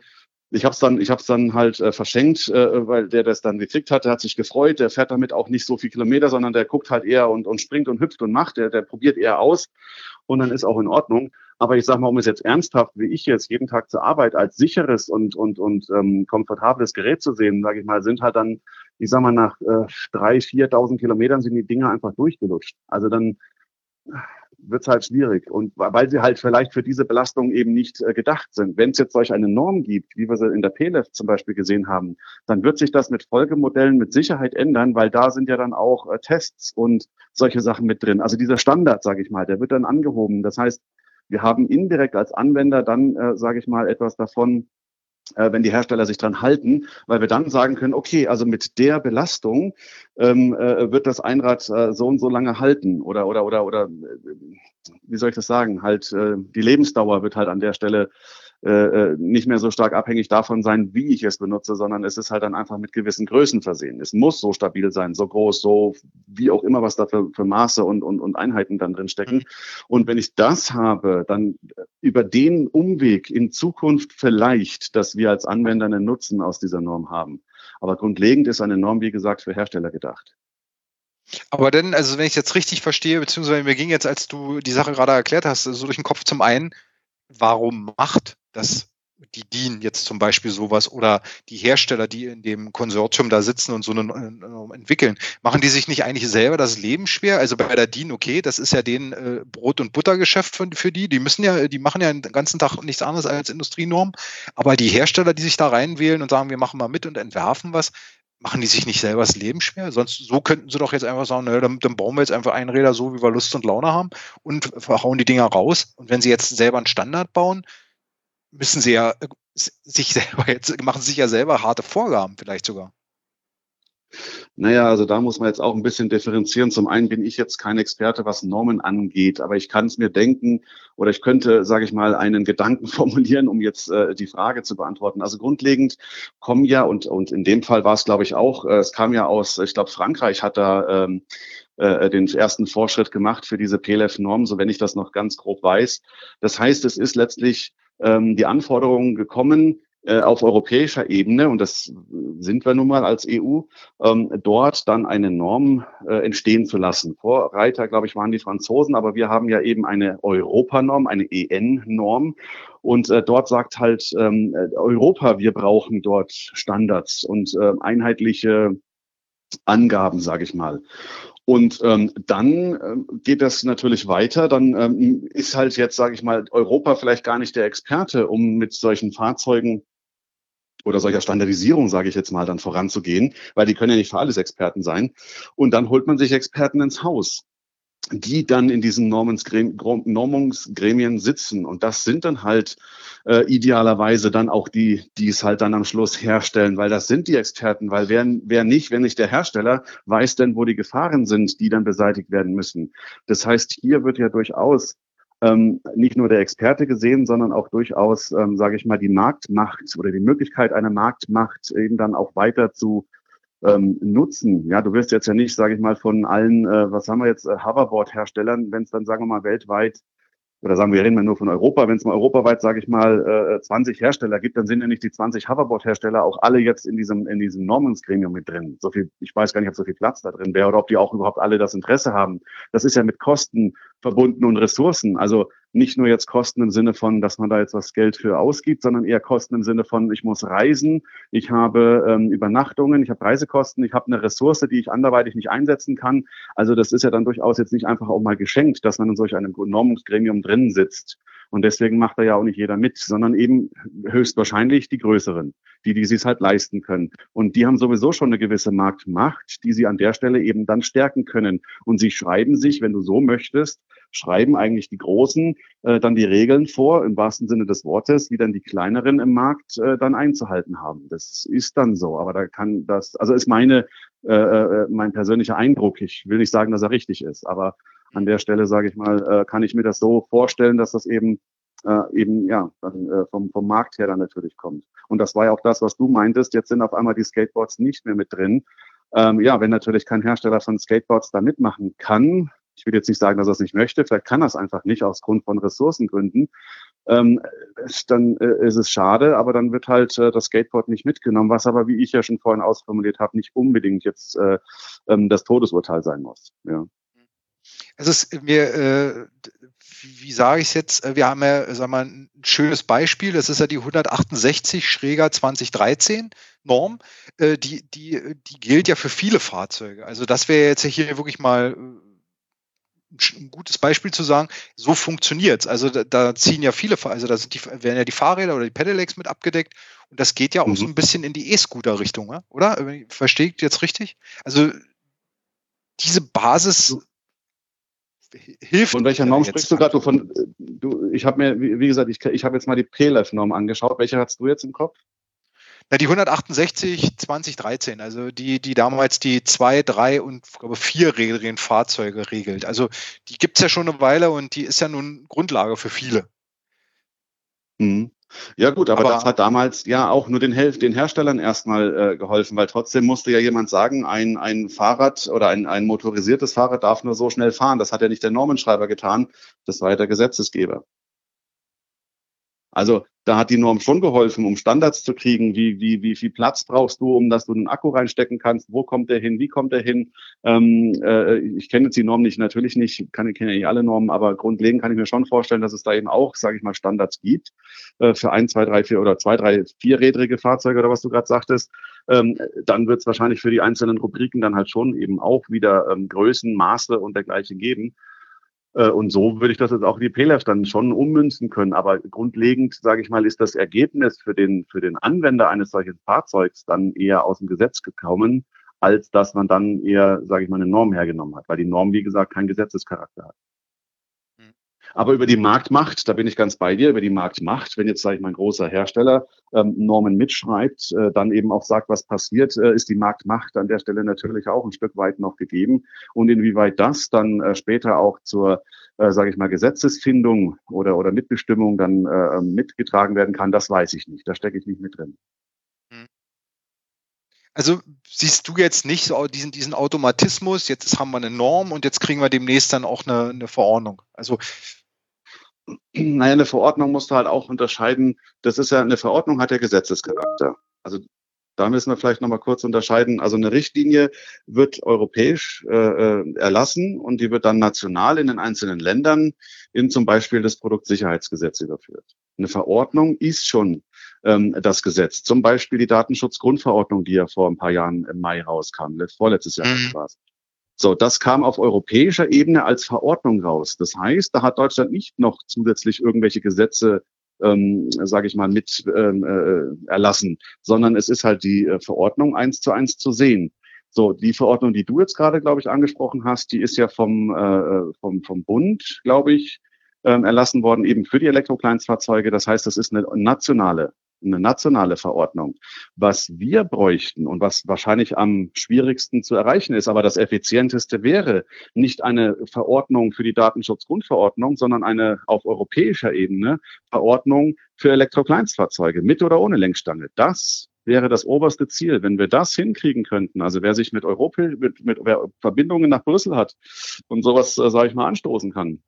ich habe es dann, ich habe es dann halt äh, verschenkt, äh, weil der das dann gekriegt hat, der hat sich gefreut, der fährt damit auch nicht so viel Kilometer, sondern der guckt halt eher und, und springt und hüpft und macht, der, der probiert eher aus und dann ist auch in Ordnung. Aber ich sage mal, um es jetzt ernsthaft, wie ich jetzt jeden Tag zur Arbeit als sicheres und und und ähm, komfortables Gerät zu sehen, sage ich mal, sind halt dann, ich sag mal, nach äh, drei, viertausend Kilometern sind die Dinger einfach durchgelutscht. Also dann wird es halt schwierig. Und weil sie halt vielleicht für diese Belastung eben nicht äh, gedacht sind. Wenn es jetzt solch eine Norm gibt, wie wir sie in der PLEF zum Beispiel gesehen haben, dann wird sich das mit Folgemodellen mit Sicherheit ändern, weil da sind ja dann auch äh, Tests und solche Sachen mit drin. Also dieser Standard, sage ich mal, der wird dann angehoben. Das heißt, wir haben indirekt als Anwender dann, äh, sage ich mal, etwas davon, äh, wenn die Hersteller sich dran halten, weil wir dann sagen können, okay, also mit der Belastung ähm, äh, wird das Einrad äh, so und so lange halten oder oder oder oder äh, wie soll ich das sagen? Halt äh, die Lebensdauer wird halt an der Stelle äh, äh, nicht mehr so stark abhängig davon sein, wie ich es benutze, sondern es ist halt dann einfach mit gewissen Größen versehen. Es muss so stabil sein, so groß, so wie auch immer, was da für, für Maße und, und, und Einheiten dann drin stecken. Mhm. Und wenn ich das habe, dann über den Umweg in Zukunft vielleicht, dass wir als Anwender einen Nutzen aus dieser Norm haben. Aber grundlegend ist eine Norm, wie gesagt, für Hersteller gedacht. Aber denn, also wenn ich es jetzt richtig verstehe, beziehungsweise mir ging jetzt, als du die Sache gerade erklärt hast, so durch den Kopf zum einen, warum macht das die DIN jetzt zum Beispiel sowas oder die Hersteller, die in dem Konsortium da sitzen und so eine, äh, entwickeln, machen die sich nicht eigentlich selber das Leben schwer? Also bei der DIN, okay, das ist ja den äh, Brot- und Buttergeschäft für, für die. Die müssen ja, die machen ja den ganzen Tag nichts anderes als Industrienorm. Aber die Hersteller, die sich da reinwählen und sagen, wir machen mal mit und entwerfen was, machen die sich nicht selber das Leben schwer? Sonst so könnten sie doch jetzt einfach sagen, naja, dann, dann bauen wir jetzt einfach Einräder so, wie wir Lust und Laune haben und verhauen die Dinger raus. Und wenn sie jetzt selber einen Standard bauen, müssen sie ja äh, sich selber jetzt, machen sich ja selber harte Vorgaben vielleicht sogar. Naja, also da muss man jetzt auch ein bisschen differenzieren. Zum einen bin ich jetzt kein Experte, was Normen angeht, aber ich kann es mir denken oder ich könnte, sage ich mal, einen Gedanken formulieren, um jetzt äh, die Frage zu beantworten. Also grundlegend kommen ja, und, und in dem Fall war es, glaube ich, auch, äh, es kam ja aus, ich glaube, Frankreich hat da ähm, äh, den ersten Vorschritt gemacht für diese PLF-Norm, so wenn ich das noch ganz grob weiß. Das heißt, es ist letztlich ähm, die Anforderungen gekommen, äh, auf europäischer Ebene, und das sind wir nun mal als EU, ähm, dort dann eine Norm äh, entstehen zu lassen. Vorreiter, glaube ich, waren die Franzosen, aber wir haben ja eben eine Europanorm, eine EN-Norm. Und äh, dort sagt halt ähm, Europa, wir brauchen dort Standards und äh, einheitliche Angaben, sage ich mal. Und ähm, dann äh, geht das natürlich weiter. Dann ähm, ist halt jetzt, sage ich mal, Europa vielleicht gar nicht der Experte, um mit solchen Fahrzeugen oder solcher Standardisierung, sage ich jetzt mal, dann voranzugehen, weil die können ja nicht für alles Experten sein. Und dann holt man sich Experten ins Haus die dann in diesen Normungsgremien sitzen. Und das sind dann halt äh, idealerweise dann auch die, die es halt dann am Schluss herstellen, weil das sind die Experten, weil wer, wer nicht, wenn nicht der Hersteller, weiß denn, wo die Gefahren sind, die dann beseitigt werden müssen. Das heißt, hier wird ja durchaus ähm, nicht nur der Experte gesehen, sondern auch durchaus, ähm, sage ich mal, die Marktmacht oder die Möglichkeit einer Marktmacht eben dann auch weiter zu ähm, nutzen. Ja, du wirst jetzt ja nicht, sage ich mal, von allen, äh, was haben wir jetzt, äh, Hoverboard-Herstellern, wenn es dann, sagen wir mal, weltweit oder sagen wir, reden wir nur von Europa, wenn es mal europaweit, sage ich mal, äh, 20 Hersteller gibt, dann sind ja nicht die 20 Hoverboard-Hersteller auch alle jetzt in diesem, in diesem Normungsgremium mit drin. So viel, ich weiß gar nicht, ob so viel Platz da drin wäre oder ob die auch überhaupt alle das Interesse haben. Das ist ja mit Kosten verbunden und Ressourcen. Also nicht nur jetzt Kosten im Sinne von, dass man da jetzt was Geld für ausgibt, sondern eher Kosten im Sinne von, ich muss reisen, ich habe ähm, Übernachtungen, ich habe Reisekosten, ich habe eine Ressource, die ich anderweitig nicht einsetzen kann. Also das ist ja dann durchaus jetzt nicht einfach auch mal geschenkt, dass man in solch einem Normungsgremium drin sitzt. Und deswegen macht da ja auch nicht jeder mit, sondern eben höchstwahrscheinlich die Größeren, die, die es halt leisten können. Und die haben sowieso schon eine gewisse Marktmacht, die sie an der Stelle eben dann stärken können. Und sie schreiben sich, wenn du so möchtest, schreiben eigentlich die Großen äh, dann die Regeln vor, im wahrsten Sinne des Wortes, wie dann die kleineren im Markt äh, dann einzuhalten haben. Das ist dann so, aber da kann das, also ist meine, äh, äh, mein persönlicher Eindruck. Ich will nicht sagen, dass er richtig ist, aber an der Stelle, sage ich mal, äh, kann ich mir das so vorstellen, dass das eben äh, eben ja dann äh, vom, vom Markt her dann natürlich kommt. Und das war ja auch das, was du meintest. Jetzt sind auf einmal die Skateboards nicht mehr mit drin. Ähm, ja, wenn natürlich kein Hersteller von Skateboards da mitmachen kann, ich will jetzt nicht sagen, dass er es nicht möchte, vielleicht kann er es einfach nicht aus Grund von Ressourcengründen, ähm, dann äh, ist es schade, aber dann wird halt äh, das Skateboard nicht mitgenommen, was aber, wie ich ja schon vorhin ausformuliert habe, nicht unbedingt jetzt äh, ähm, das Todesurteil sein muss. Ja. Es ist mir, äh, wie sage ich es jetzt? Wir haben ja, sag mal, ein schönes Beispiel. Das ist ja die 168 Schräger 2013 Norm. Äh, die, die, die gilt ja für viele Fahrzeuge. Also das wäre jetzt hier wirklich mal äh, ein gutes Beispiel zu sagen, so funktioniert's. Also da, da, ziehen ja viele, also da sind die, werden ja die Fahrräder oder die Pedelecs mit abgedeckt und das geht ja auch mhm. so ein bisschen in die E-Scooter-Richtung, oder? Versteht jetzt richtig? Also diese Basis hilft. Von welcher Norm sprichst du gerade? Von, du, ich habe mir, wie, gesagt, ich, ich habe jetzt mal die PLF-Norm angeschaut. Welche hast du jetzt im Kopf? Na, die 168 2013, also die, die damals die zwei, drei und glaube vierrädrigen Fahrzeuge regelt. Also die gibt's ja schon eine Weile und die ist ja nun Grundlage für viele. Mhm. Ja gut, aber, aber, das hat damals ja auch nur den, Hel den Herstellern erstmal äh, geholfen, weil trotzdem musste ja jemand sagen, ein, ein Fahrrad oder ein, ein motorisiertes Fahrrad darf nur so schnell fahren. Das hat ja nicht der Normenschreiber getan, das war ja der Gesetzesgeber. Also da hat die Norm schon geholfen, um Standards zu kriegen. Wie, wie, wie viel Platz brauchst du, um dass du einen Akku reinstecken kannst? Wo kommt der hin? Wie kommt der hin? Ähm, äh, ich kenne jetzt die Norm nicht, natürlich nicht, kann, ich kenne ja nicht alle Normen, aber grundlegend kann ich mir schon vorstellen, dass es da eben auch, sage ich mal, Standards gibt äh, für ein, zwei, drei, vier oder zwei, drei, vierrädrige Fahrzeuge oder was du gerade sagtest. Ähm, dann wird es wahrscheinlich für die einzelnen Rubriken dann halt schon eben auch wieder ähm, Größen, Maße und dergleichen geben. Äh, und so würde ich das jetzt auch die PLF dann schon ummünzen können. Aber grundlegend, sage ich mal, ist das Ergebnis für den, für den Anwender eines solchen Fahrzeugs dann eher aus dem Gesetz gekommen, als dass man dann eher, sage ich mal, eine Norm hergenommen hat, weil die Norm, wie gesagt, keinen Gesetzescharakter hat. Aber über die Marktmacht, da bin ich ganz bei dir, über die Marktmacht, wenn jetzt, sage ich mal, ein großer Hersteller ähm, Normen mitschreibt, äh, dann eben auch sagt, was passiert, äh, ist die Marktmacht an der Stelle natürlich auch ein Stück weit noch gegeben. Und inwieweit das dann äh, später auch zur, äh, sage ich mal, Gesetzesfindung oder, oder Mitbestimmung dann äh, mitgetragen werden kann, das weiß ich nicht. Da stecke ich nicht mit drin. Hm. Also siehst du jetzt nicht so diesen, diesen Automatismus, jetzt haben wir eine Norm und jetzt kriegen wir demnächst dann auch eine, eine Verordnung. Also naja, eine Verordnung musst du halt auch unterscheiden. Das ist ja, eine Verordnung hat ja Gesetzescharakter. Also da müssen wir vielleicht nochmal kurz unterscheiden. Also eine Richtlinie wird europäisch äh, äh, erlassen und die wird dann national in den einzelnen Ländern in zum Beispiel das Produktsicherheitsgesetz überführt. Eine Verordnung ist schon ähm, das Gesetz. Zum Beispiel die Datenschutzgrundverordnung, die ja vor ein paar Jahren im Mai rauskam, vorletztes Jahr mhm. war es. So, das kam auf europäischer Ebene als Verordnung raus. Das heißt, da hat Deutschland nicht noch zusätzlich irgendwelche Gesetze, ähm, sage ich mal, mit ähm, äh, erlassen, sondern es ist halt die äh, Verordnung eins zu eins zu sehen. So, die Verordnung, die du jetzt gerade, glaube ich, angesprochen hast, die ist ja vom, äh, vom, vom Bund, glaube ich, ähm, erlassen worden, eben für die Elektrokleinstfahrzeuge. Das heißt, das ist eine nationale eine nationale Verordnung. Was wir bräuchten und was wahrscheinlich am schwierigsten zu erreichen ist, aber das effizienteste wäre nicht eine Verordnung für die Datenschutzgrundverordnung, sondern eine auf europäischer Ebene Verordnung für Elektrokleinstfahrzeuge mit oder ohne Lenkstange. Das wäre das oberste Ziel. Wenn wir das hinkriegen könnten, also wer sich mit Europa, mit, mit wer Verbindungen nach Brüssel hat und sowas, äh, sage ich mal, anstoßen kann,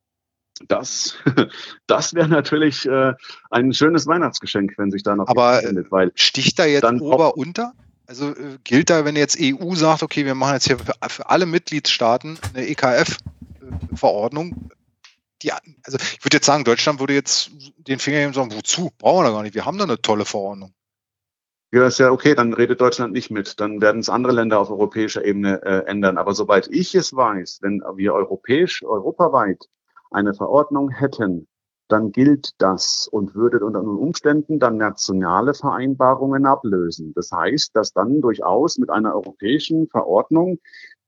das, das wäre natürlich äh, ein schönes Weihnachtsgeschenk, wenn sich da noch Aber findet, weil sticht da jetzt Ober unter? Also äh, gilt da, wenn jetzt EU sagt, okay, wir machen jetzt hier für, für alle Mitgliedstaaten eine EKF-Verordnung? Die, also ich würde jetzt sagen, Deutschland würde jetzt den Finger nehmen und sagen, wozu? Brauchen wir da gar nicht. Wir haben da eine tolle Verordnung. Ja, ist ja okay, dann redet Deutschland nicht mit. Dann werden es andere Länder auf europäischer Ebene äh, ändern. Aber soweit ich es weiß, wenn wir europäisch, europaweit eine Verordnung hätten, dann gilt das und würde unter Umständen dann nationale Vereinbarungen ablösen. Das heißt, dass dann durchaus mit einer europäischen Verordnung,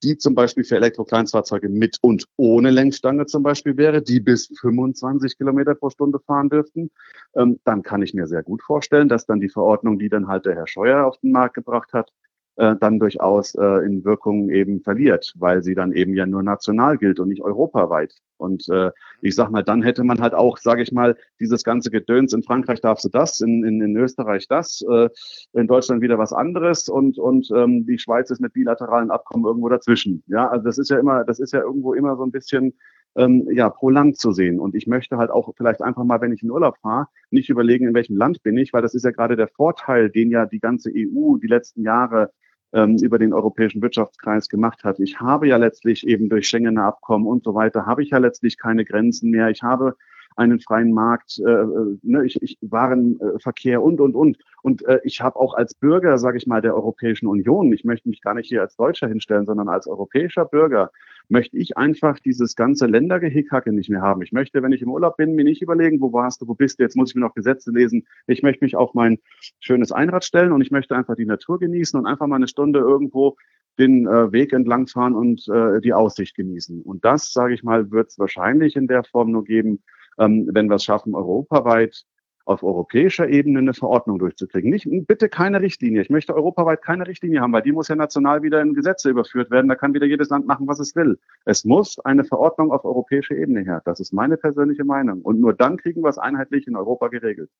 die zum Beispiel für Elektrokleinstfahrzeuge mit und ohne Lenkstange zum Beispiel wäre, die bis 25 Kilometer pro Stunde fahren dürften, ähm, dann kann ich mir sehr gut vorstellen, dass dann die Verordnung, die dann halt der Herr Scheuer auf den Markt gebracht hat, äh, dann durchaus äh, in Wirkung eben verliert, weil sie dann eben ja nur national gilt und nicht europaweit. Und äh, ich sag mal, dann hätte man halt auch, sage ich mal, dieses ganze Gedöns, in Frankreich darfst du das, in, in, in Österreich das, äh, in Deutschland wieder was anderes und, und ähm, die Schweiz ist mit bilateralen Abkommen irgendwo dazwischen. Ja, also das ist ja immer, das ist ja irgendwo immer so ein bisschen ähm, ja, pro Land zu sehen. Und ich möchte halt auch vielleicht einfach mal, wenn ich in Urlaub fahre, nicht überlegen, in welchem Land bin ich, weil das ist ja gerade der Vorteil, den ja die ganze EU die letzten Jahre ähm, über den Europäischen Wirtschaftskreis gemacht hat. Ich habe ja letztlich eben durch Schengener Abkommen und so weiter, habe ich ja letztlich keine Grenzen mehr. Ich habe einen freien Markt, äh, äh ne, ich, ich Warenverkehr und, und, und. Und äh, ich habe auch als Bürger, sage ich mal, der Europäischen Union, ich möchte mich gar nicht hier als Deutscher hinstellen, sondern als europäischer Bürger, möchte ich einfach dieses ganze Ländergehickhacke nicht mehr haben. Ich möchte, wenn ich im Urlaub bin, mir nicht überlegen, wo warst du, wo bist du, jetzt muss ich mir noch Gesetze lesen. Ich möchte mich auf mein schönes Einrad stellen und ich möchte einfach die Natur genießen und einfach mal eine Stunde irgendwo den äh, Weg entlangfahren und äh, die Aussicht genießen. Und das, sage ich mal, wird es wahrscheinlich in der Form nur geben, ähm, wenn wir es schaffen, europaweit auf europäischer Ebene eine Verordnung durchzukriegen. Nicht, bitte keine Richtlinie. Ich möchte europaweit keine Richtlinie haben, weil die muss ja national wieder in Gesetze überführt werden. Da kann wieder jedes Land machen, was es will. Es muss eine Verordnung auf europäischer Ebene her. Das ist meine persönliche Meinung. Und nur dann kriegen wir es einheitlich in Europa geregelt.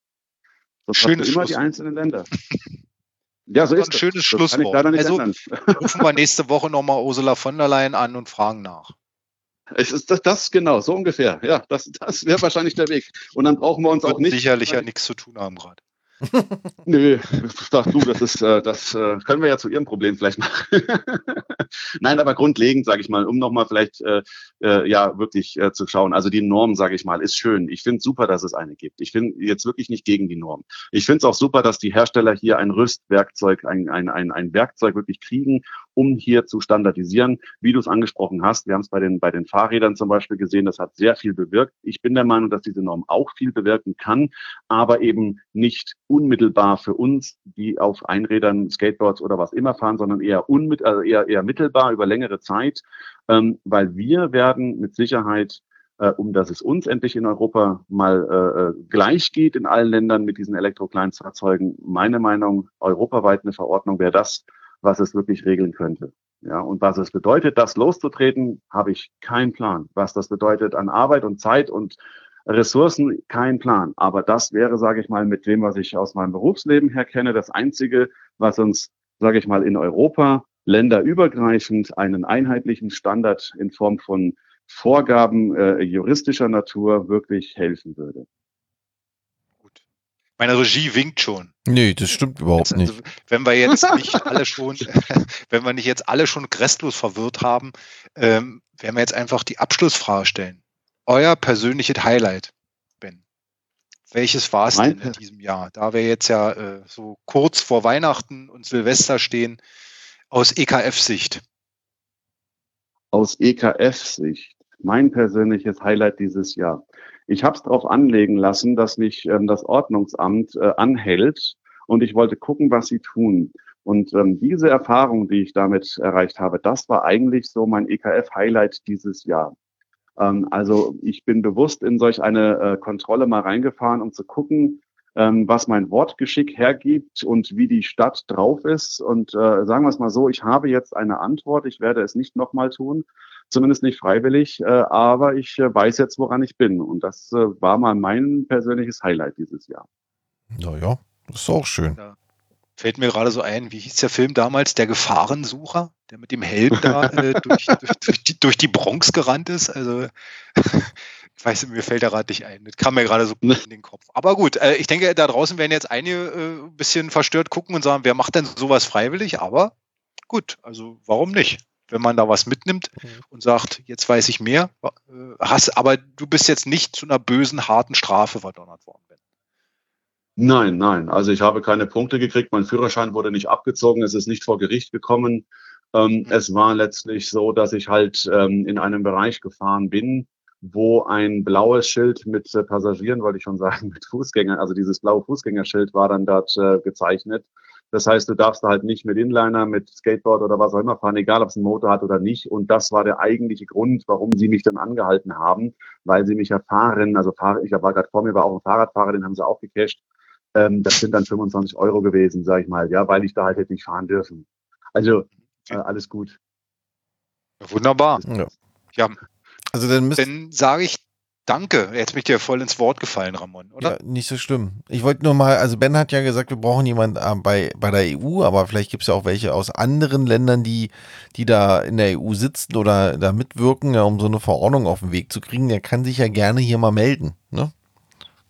Sonst Schönes immer die einzelnen Länder. Ja, so ist ein schönes Schlusswort. also rufen wir nächste Woche nochmal Ursula von der Leyen an und fragen nach. Es ist das, das genau, so ungefähr. Ja, das, das wäre wahrscheinlich der Weg. Und dann brauchen wir uns auch nicht. Sicherlich ja nichts zu tun haben gerade. Nö, sag du, das ist, äh, das äh, können wir ja zu Ihrem Problem vielleicht machen. Nein, aber grundlegend, sage ich mal, um nochmal vielleicht äh, äh, ja wirklich äh, zu schauen. Also die Norm, sage ich mal, ist schön. Ich finde super, dass es eine gibt. Ich bin jetzt wirklich nicht gegen die Norm. Ich finde es auch super, dass die Hersteller hier ein Rüstwerkzeug, ein, ein, ein, ein Werkzeug wirklich kriegen, um hier zu standardisieren, wie du es angesprochen hast. Wir haben es bei den, bei den Fahrrädern zum Beispiel gesehen, das hat sehr viel bewirkt. Ich bin der Meinung, dass diese Norm auch viel bewirken kann, aber eben nicht unmittelbar für uns, die auf Einrädern, Skateboards oder was immer fahren, sondern eher, unmit also eher, eher mittelbar über längere Zeit, ähm, weil wir werden mit Sicherheit äh, um dass es uns endlich in Europa mal äh, äh gleich geht in allen Ländern mit diesen Elektrokleinstfahrzeugen. Meine Meinung, europaweit eine Verordnung wäre das, was es wirklich regeln könnte. Ja, und was es bedeutet, das loszutreten, habe ich keinen Plan. Was das bedeutet an Arbeit und Zeit und Ressourcen, kein Plan. Aber das wäre, sage ich mal, mit dem, was ich aus meinem Berufsleben her kenne, das Einzige, was uns, sage ich mal, in Europa länderübergreifend einen einheitlichen Standard in Form von Vorgaben äh, juristischer Natur wirklich helfen würde. Meine Regie winkt schon. Nee, das stimmt überhaupt also, nicht. Wenn wir jetzt nicht alle schon, wenn wir nicht jetzt alle schon restlos verwirrt haben, ähm, werden wir jetzt einfach die Abschlussfrage stellen. Euer persönliches Highlight, Ben. Welches war es denn in diesem Jahr? Da wir jetzt ja äh, so kurz vor Weihnachten und Silvester stehen, aus EKF-Sicht. Aus EKF-Sicht. Mein persönliches Highlight dieses Jahr. Ich habe es darauf anlegen lassen, dass mich ähm, das Ordnungsamt äh, anhält und ich wollte gucken, was sie tun. Und ähm, diese Erfahrung, die ich damit erreicht habe, das war eigentlich so mein EKF-Highlight dieses Jahr. Ähm, also ich bin bewusst in solch eine äh, Kontrolle mal reingefahren, um zu gucken, ähm, was mein Wortgeschick hergibt und wie die Stadt drauf ist. Und äh, sagen wir es mal so, ich habe jetzt eine Antwort. Ich werde es nicht nochmal tun, zumindest nicht freiwillig, äh, aber ich äh, weiß jetzt, woran ich bin. Und das äh, war mal mein persönliches Highlight dieses Jahr. Naja, das ist auch schön. Ja. Fällt mir gerade so ein, wie hieß der Film damals? Der Gefahrensucher, der mit dem Helm da äh, durch, durch, die, durch die Bronx gerannt ist. Also ich weiß, mir fällt der gerade nicht ein. Das kam mir gerade so in den Kopf. Aber gut, äh, ich denke, da draußen werden jetzt einige äh, ein bisschen verstört gucken und sagen, wer macht denn sowas freiwillig? Aber gut, also warum nicht? wenn man da was mitnimmt mhm. und sagt, jetzt weiß ich mehr, äh, hast, aber du bist jetzt nicht zu einer bösen, harten Strafe verdonnert worden. Nein, nein. Also ich habe keine Punkte gekriegt. Mein Führerschein wurde nicht abgezogen. Es ist nicht vor Gericht gekommen. Ähm, mhm. Es war letztlich so, dass ich halt ähm, in einem Bereich gefahren bin, wo ein blaues Schild mit äh, Passagieren, wollte ich schon sagen, mit Fußgängern, also dieses blaue Fußgängerschild war dann dort äh, gezeichnet. Das heißt, du darfst da halt nicht mit Inliner, mit Skateboard oder was auch immer fahren, egal ob es einen Motor hat oder nicht. Und das war der eigentliche Grund, warum sie mich dann angehalten haben, weil sie mich erfahren, also ich war gerade vor mir, war auch ein Fahrradfahrer, den haben sie auch gecasht. Ähm, das sind dann 25 Euro gewesen, sag ich mal, ja, weil ich da halt hätte nicht fahren dürfen. Also äh, alles gut. Wunderbar. Ja. Ja, Also dann dann sage ich Danke. Jetzt bin ich dir voll ins Wort gefallen, Ramon, oder? Ja, nicht so schlimm. Ich wollte nur mal, also Ben hat ja gesagt, wir brauchen jemanden äh, bei, bei der EU, aber vielleicht gibt es ja auch welche aus anderen Ländern, die, die da in der EU sitzen oder da mitwirken, ja, um so eine Verordnung auf den Weg zu kriegen. Der kann sich ja gerne hier mal melden. Ne?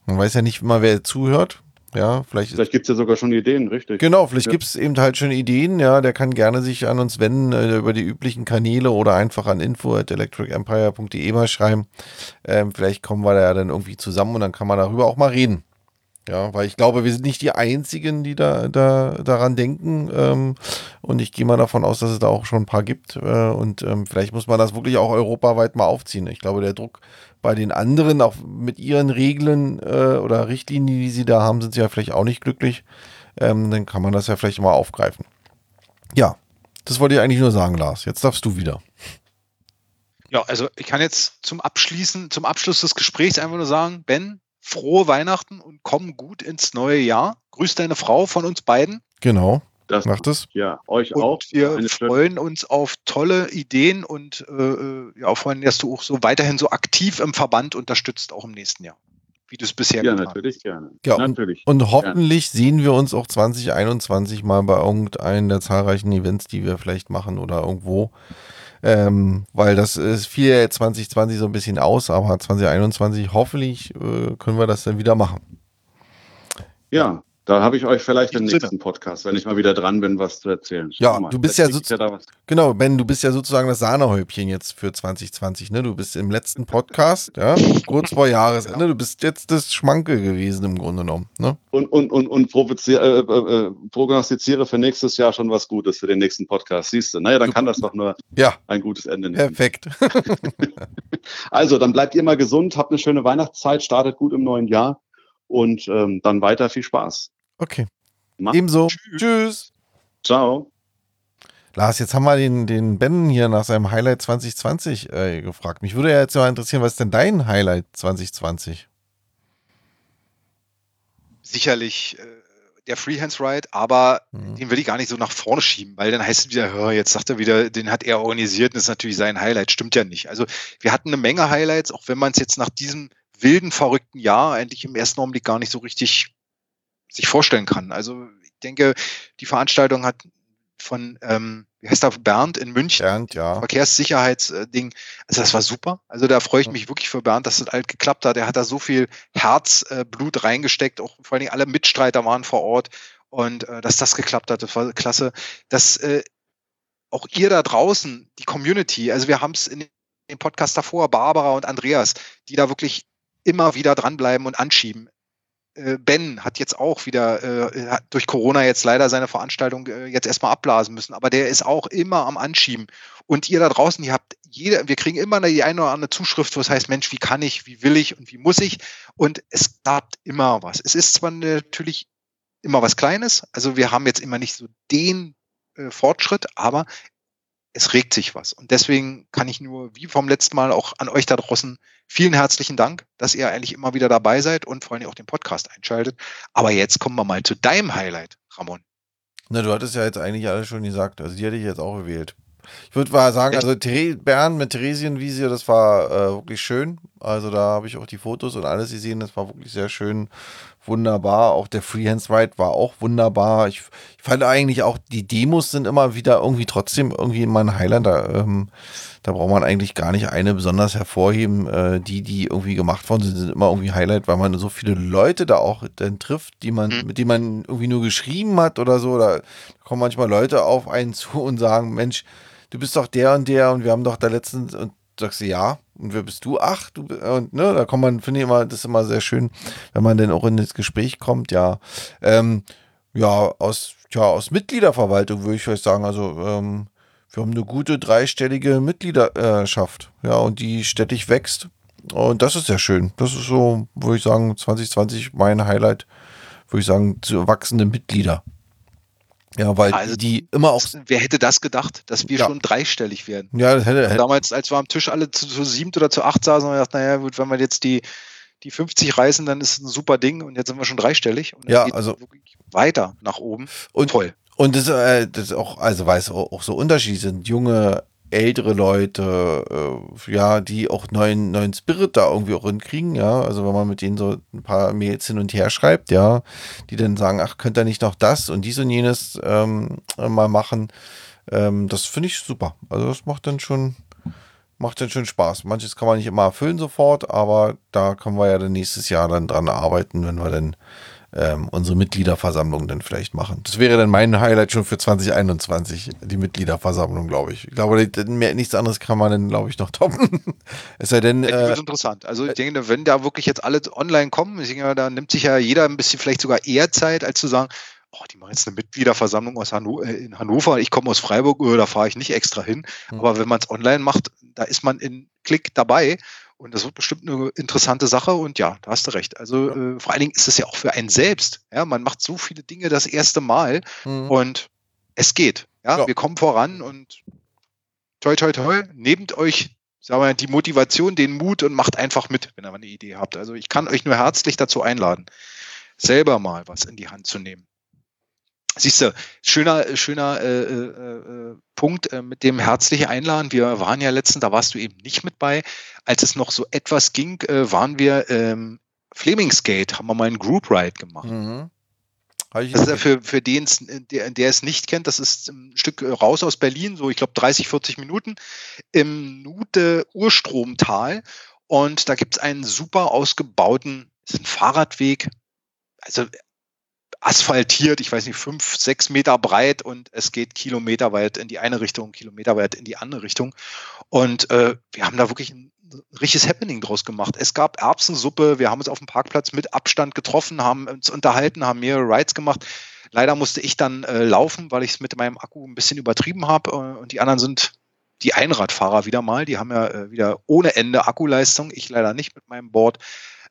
Man weiß ja nicht immer, wer zuhört. Ja, vielleicht, Vielleicht gibt es ja sogar schon Ideen, richtig. Genau, vielleicht Ja. gibt es eben halt schon Ideen, ja, der kann gerne sich an uns wenden äh, über die üblichen Kanäle oder einfach an info.electricempire.de mal schreiben. Ähm, vielleicht kommen wir da ja dann irgendwie zusammen und dann kann man darüber auch mal reden. Ja, weil ich glaube, wir sind nicht die Einzigen, die da, da daran denken. Ähm, und ich gehe mal davon aus, dass es da auch schon ein paar gibt. Äh, und ähm, vielleicht muss man das wirklich auch europaweit mal aufziehen. Ich glaube, der Druck bei den anderen, auch mit ihren Regeln äh, oder Richtlinien, die sie da haben, sind sie ja vielleicht auch nicht glücklich. Ähm, dann kann man das ja vielleicht mal aufgreifen. Ja, das wollte ich eigentlich nur sagen, Lars. Jetzt darfst du wieder. Ja, also ich kann jetzt zum Abschließen, zum Abschluss des Gesprächs einfach nur sagen, Ben, frohe Weihnachten und komm gut ins neue Jahr. Grüß deine Frau von uns beiden. Genau, Das, macht es. ja, euch Und auch. wir Eine freuen uns auf tolle Ideen und äh, äh, ja, allem, dass du auch so weiterhin so aktiv im Verband unterstützt, auch im nächsten Jahr. Wie du es bisher Ja, getan hast. natürlich gerne. Ja, und- natürlich. Und hoffentlich sehen wir uns auch 2021 mal bei irgendeinem der zahlreichen Events, die wir vielleicht machen oder irgendwo. Ähm, weil das ist jetzt 2020 so ein bisschen aus, aber 2021 hoffentlich äh, können wir das dann wieder machen. Ja, da habe ich euch vielleicht im nächsten Podcast, wenn ich mal wieder dran bin, was zu erzählen. Ja, Schau mal, du bist ja da was. Genau, Ben, du bist ja sozusagen das Sahnehäubchen jetzt für 2020, ne? Du bist im letzten Podcast, ja, kurz vor Jahresende, du bist jetzt das Schmanke gewesen im Grunde genommen, ne? Und, und, und, und äh, äh, äh, prognostiziere für nächstes Jahr schon was Gutes für den nächsten Podcast. Siehst du? Naja, dann kann das doch nur Ja, ein gutes Ende nehmen. perfekt. Also, dann bleibt ihr mal gesund, habt eine schöne Weihnachtszeit, startet gut im neuen Jahr und ähm, dann weiter viel Spaß. Okay. Mach- Ebenso. Tschüss. Tschüss. Ciao. Lars, jetzt haben wir den, den Ben hier nach seinem Highlight 2020 äh, gefragt. Mich würde ja jetzt mal interessieren, was ist denn dein Highlight 2020? Sicherlich äh, der Freehands Ride, aber Hm. den will ich gar nicht so nach vorne schieben, weil dann heißt es wieder, hör, jetzt sagt er wieder, den hat er organisiert und das ist natürlich sein Highlight. Stimmt ja nicht. Also wir hatten eine Menge Highlights, auch wenn man es jetzt nach diesem wilden, verrückten Jahr eigentlich im ersten Augenblick gar nicht so richtig sich vorstellen kann. Also ich denke, die Veranstaltung hat von, ähm, wie heißt der, Bernd in München, Bernd, ja. Verkehrssicherheitsding. Also das war super. Also da freue ich mich wirklich für Bernd, dass das alt geklappt hat. Er hat da so viel Herzblut äh, reingesteckt. Auch vor allen Dingen alle Mitstreiter waren vor Ort. Und äh, dass das geklappt hat, das war klasse. Dass äh, auch ihr da draußen, die Community, also wir haben es in dem Podcast davor, Barbara und Andreas, die da wirklich immer wieder dranbleiben und anschieben. Äh, Ben hat jetzt auch wieder äh, hat durch Corona jetzt leider seine Veranstaltung äh, jetzt erstmal abblasen müssen, aber der ist auch immer am Anschieben. Und ihr da draußen, ihr habt jede, wir kriegen immer die eine oder andere Zuschrift, wo es heißt, Mensch, wie kann ich, wie will ich und wie muss ich? Und es klappt immer was. Es ist zwar natürlich immer was Kleines, also wir haben jetzt immer nicht so den äh, Fortschritt, aber es regt sich was. Und deswegen kann ich nur, wie vom letzten Mal, auch an euch da draußen vielen herzlichen Dank, dass ihr eigentlich immer wieder dabei seid und vor allem auch den Podcast einschaltet. Aber jetzt kommen wir mal zu deinem Highlight, Ramon. Na, du hattest ja jetzt eigentlich alles schon gesagt. Also die hätte ich jetzt auch gewählt. Ich würde mal sagen, also Bern mit Theresienwiese, das war äh, wirklich schön. Also da habe ich auch die Fotos und alles gesehen. Das war wirklich sehr schön, wunderbar. Auch der Freehands Ride war auch wunderbar. Ich, ich fand eigentlich auch, die Demos sind immer wieder irgendwie trotzdem irgendwie in meinen Highland. Da, ähm, da braucht man eigentlich gar nicht eine besonders hervorheben. Äh, die, die irgendwie gemacht worden sind, sind immer irgendwie Highlight, weil man so viele Leute da auch dann trifft, die man, Mhm. mit denen man irgendwie nur geschrieben hat oder so. Da kommen manchmal Leute auf einen zu und sagen, Mensch, du bist doch der und der und wir haben doch da letztens und sagst du ja und wer bist du? Ach, du und ne, da kommt man, finde ich immer, das ist immer sehr schön, wenn man dann auch in das Gespräch kommt, ja. Ähm, ja, aus, ja, aus Mitgliederverwaltung würde ich vielleicht sagen, also ähm, wir haben eine gute dreistellige Mitgliederschaft, ja, und die stetig wächst. Und das ist sehr schön. Das ist so, würde ich sagen, 2020 mein Highlight, würde ich sagen, zu wachsende Mitglieder. Ja, weil Also- die immer auch. Wer hätte das gedacht, dass wir Ja. schon dreistellig werden? Ja, das hätte, hätte Damals, als wir am Tisch alle zu, zu siebt oder zu acht saßen, haben wir gedacht, naja, gut, wenn wir jetzt die, die 50 reißen, dann ist es ein super Ding und jetzt sind wir schon dreistellig. Und dann Ja, geht also- wirklich weiter nach oben. Und- Toll. Und das, äh, das auch, also weil es auch, auch so Unterschiede sind. Junge, ältere Leute, äh, ja, die auch neuen, neuen Spirit da irgendwie auch hinkriegen, ja. Also wenn man mit denen so ein paar Mails hin und her schreibt, ja, die dann sagen, ach, könnt ihr nicht noch das und dies und jenes ähm, mal machen. Ähm, das finde ich super. Also das macht dann schon, macht dann schon Spaß. Manches kann man nicht immer erfüllen sofort, aber da können wir ja dann nächstes Jahr dann dran arbeiten, wenn wir dann ähm, unsere Mitgliederversammlung dann vielleicht machen. Das wäre dann mein Highlight schon für 2021, die Mitgliederversammlung, glaube ich. Ich glaube, mehr, nichts anderes kann man dann, glaube ich, noch toppen. es sei denn. Das wird äh, interessant. Also ich denke, wenn da wirklich jetzt alle online kommen, ich denke, da nimmt sich ja jeder ein bisschen vielleicht sogar eher Zeit, als zu sagen, oh, die machen jetzt eine Mitgliederversammlung aus Hanno äh, in Hannover, ich komme aus Freiburg, oh, da fahre ich nicht extra hin. Mhm. Aber wenn man es online macht, da ist man in Klick dabei und das wird bestimmt eine interessante Sache und ja, da hast du recht. Also äh, vor allen Dingen ist es ja auch für einen selbst. Ja, man macht so viele Dinge das erste Mal mhm. und es geht. Ja? ja, wir kommen voran und toi toi toi, nehmt euch sagen wir, die Motivation, den Mut und macht einfach mit, wenn ihr eine Idee habt. Also ich kann euch nur herzlich dazu einladen, selber mal was in die Hand zu nehmen. Siehst du, schöner, schöner äh, äh, äh, Punkt äh, mit dem herzlichen Einladen. Wir waren ja letztens, da warst du eben nicht mit bei. Als es noch so etwas ging, äh, waren wir ähm, Flemingsgate, haben wir mal einen Group Ride gemacht. Mhm. Das ist ja für, für den, der, der es nicht kennt, das ist ein Stück raus aus Berlin, so ich glaube 30, 40 Minuten im Nute Urstromtal. Und da gibt es einen super ausgebauten, ist ein Fahrradweg, also asphaltiert, ich weiß nicht, fünf, sechs Meter breit und es geht kilometerweit in die eine Richtung, kilometerweit in die andere Richtung. Und äh, wir haben da wirklich ein richtiges Happening draus gemacht. Es gab Erbsensuppe, wir haben uns auf dem Parkplatz mit Abstand getroffen, haben uns unterhalten, haben mehrere Rides gemacht. Leider musste ich dann äh, laufen, weil ich es mit meinem Akku ein bisschen übertrieben habe äh, und die anderen sind die Einradfahrer wieder mal. Die haben ja äh, wieder ohne Ende Akkuleistung. Ich leider nicht mit meinem Board.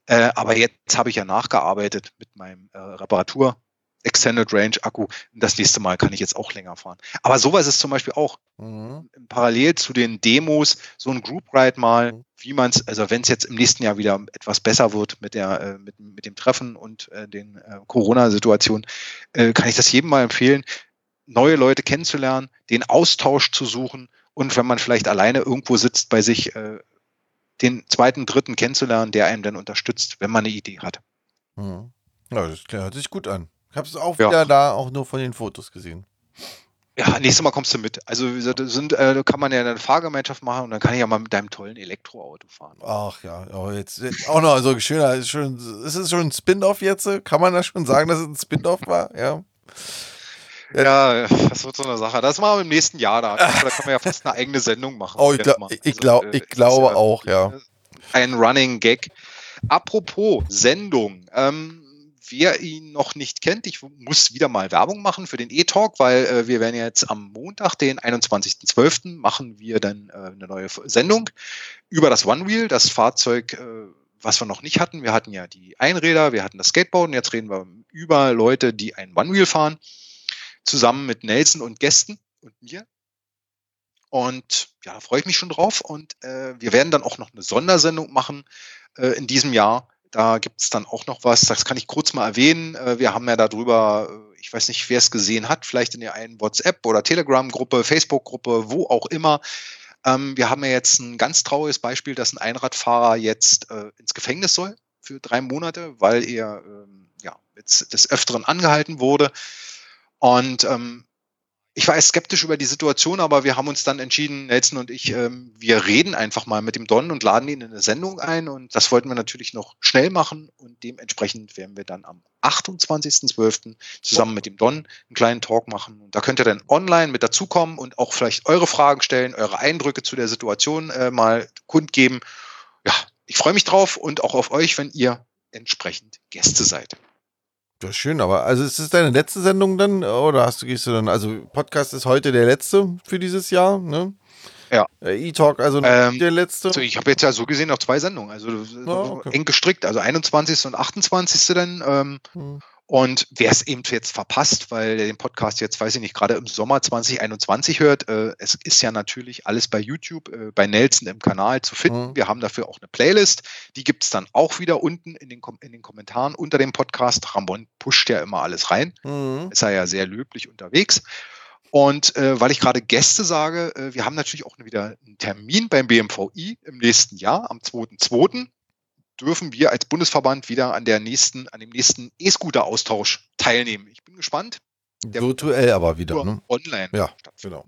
Äh, aber jetzt habe ich ja nachgearbeitet mit meinem äh, Reparatur. Extended Range Akku. Das nächste Mal kann ich jetzt auch länger fahren. Aber sowas ist zum Beispiel auch mhm. parallel zu den Demos so ein Group Ride mal, mhm. wie man es, also wenn es jetzt im nächsten Jahr wieder etwas besser wird mit der, äh, mit, mit dem Treffen und äh, den äh, Corona-Situationen, äh, kann ich das jedem mal empfehlen, neue Leute kennenzulernen, den Austausch zu suchen und wenn man vielleicht alleine irgendwo sitzt bei sich, äh, den zweiten, dritten kennenzulernen, der einem dann unterstützt, wenn man eine Idee hat. Mhm. Ja, das hört sich gut an. Ich habe es auch ja. wieder da auch nur von den Fotos gesehen. Ja, nächstes Mal kommst du mit. Also sind, äh, kann man ja eine Fahrgemeinschaft machen und dann kann ich ja mal mit deinem tollen Elektroauto fahren. Ach ja, oh, jetzt, jetzt auch noch so schöner. Ist, schon, ist es schon ein Spin-off jetzt? Kann man da schon sagen, dass es ein Spin-off war? Ja. Ja, das wird so eine Sache. Das machen wir im nächsten Jahr da. Da können wir ja fast eine eigene Sendung machen. Oh, ich, glaub, ich, also, glaub, ich glaube ja auch, ja. Ein Running Gag. Apropos Sendung. Ähm, wer ihn noch nicht kennt, ich muss wieder mal Werbung machen für den E-Talk, weil äh, wir werden jetzt am Montag, den 21.12., machen wir dann äh, eine neue Sendung über das One Wheel, das Fahrzeug, äh, was wir noch nicht hatten. Wir hatten ja die Einräder, wir hatten das Skateboard und jetzt reden wir über Leute, die ein One Wheel fahren zusammen mit Nelson und Gästen und mir. Und ja, freue ich mich schon drauf. Und äh, wir werden dann auch noch eine Sondersendung machen äh, in diesem Jahr. Da gibt es dann auch noch was, das kann ich kurz mal erwähnen. Äh, wir haben ja darüber, äh, ich weiß nicht, wer es gesehen hat, vielleicht in der einen WhatsApp- oder Telegram-Gruppe, Facebook-Gruppe, wo auch immer. Ähm, wir haben ja jetzt ein ganz trauriges Beispiel, dass ein Einradfahrer jetzt äh, ins Gefängnis soll für drei Monate, weil er ähm, ja, jetzt des Öfteren angehalten wurde. Und ähm, ich war erst skeptisch über die Situation, aber wir haben uns dann entschieden, Nelson und ich, ähm, wir reden einfach mal mit dem Don und laden ihn in eine Sendung ein. Und das wollten wir natürlich noch schnell machen. Und dementsprechend werden wir dann am 28.12. zusammen mit dem Don einen kleinen Talk machen. Und da könnt ihr dann online mit dazukommen und auch vielleicht eure Fragen stellen, eure Eindrücke zu der Situation äh, mal kundgeben. Ja, ich freue mich drauf und auch auf euch, wenn ihr entsprechend Gäste seid. Ja, schön, aber also ist es deine letzte Sendung dann? Oder hast du, gehst du dann, also Podcast ist heute der letzte für dieses Jahr, ne? Ja. Äh, E-Talk, also ähm, der letzte. Also ich habe jetzt ja so gesehen noch zwei Sendungen, also oh, okay. eng gestrickt, also 21. und 28. dann. Ähm, hm. Und wer es eben jetzt verpasst, weil der den Podcast jetzt, weiß ich nicht, gerade im Sommer 2021 hört, äh, es ist ja natürlich alles bei YouTube, äh, bei Nelson im Kanal zu finden. Mhm. Wir haben dafür auch eine Playlist. Die gibt es dann auch wieder unten in den, in den Kommentaren unter dem Podcast. Ramon pusht ja immer alles rein. Mhm. Ist er ja sehr löblich unterwegs. Und äh, weil ich gerade Gäste sage, äh, wir haben natürlich auch wieder einen Termin beim BMVI im nächsten Jahr, am 2.2 dürfen wir als Bundesverband wieder an der nächsten, an dem nächsten E-Scooter-Austausch teilnehmen. Ich bin gespannt. Der Virtuell aber wieder, ne? Online. Ja, genau.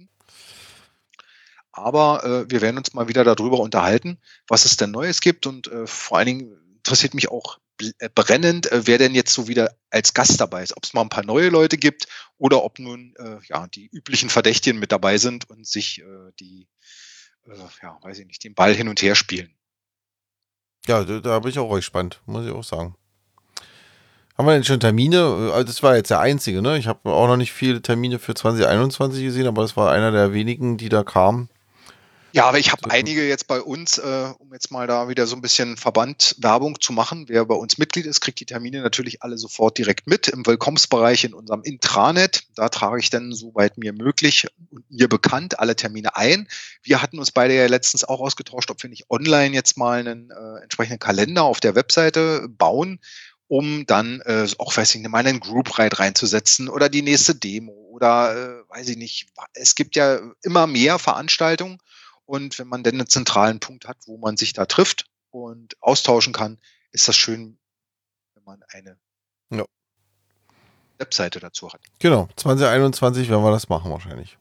Aber äh, wir werden uns mal wieder darüber unterhalten, was es denn Neues gibt und äh, vor allen Dingen interessiert mich auch äh, brennend, äh, wer denn jetzt so wieder als Gast dabei ist. Ob es mal ein paar neue Leute gibt oder ob nun äh, ja die üblichen Verdächtigen mit dabei sind und sich äh, die, äh, ja, weiß ich nicht, den Ball hin und her spielen. Ja, da, da bin ich auch gespannt, muss ich auch sagen. Haben wir denn schon Termine? Also das war jetzt der einzige, ne? Ich habe auch noch nicht viele Termine für 2021 gesehen, aber das war einer der wenigen, die da kamen. Ja, aber ich habe einige jetzt bei uns, äh, um jetzt mal da wieder so ein bisschen Verbandwerbung zu machen. Wer bei uns Mitglied ist, kriegt die Termine natürlich alle sofort direkt mit im Willkommensbereich in unserem Intranet. Da trage ich dann, soweit mir möglich und mir bekannt, alle Termine ein. Wir hatten uns beide ja letztens auch ausgetauscht, ob wir nicht online jetzt mal einen äh, entsprechenden Kalender auf der Webseite bauen, um dann äh, auch, weiß ich nicht, mal einen Group Ride reinzusetzen oder die nächste Demo oder äh, weiß ich nicht. Es gibt ja immer mehr Veranstaltungen und wenn man denn einen zentralen Punkt hat, wo man sich da trifft und austauschen kann, ist das schön, wenn man eine ja. Webseite dazu hat. Genau, 2021 werden wir das machen wahrscheinlich.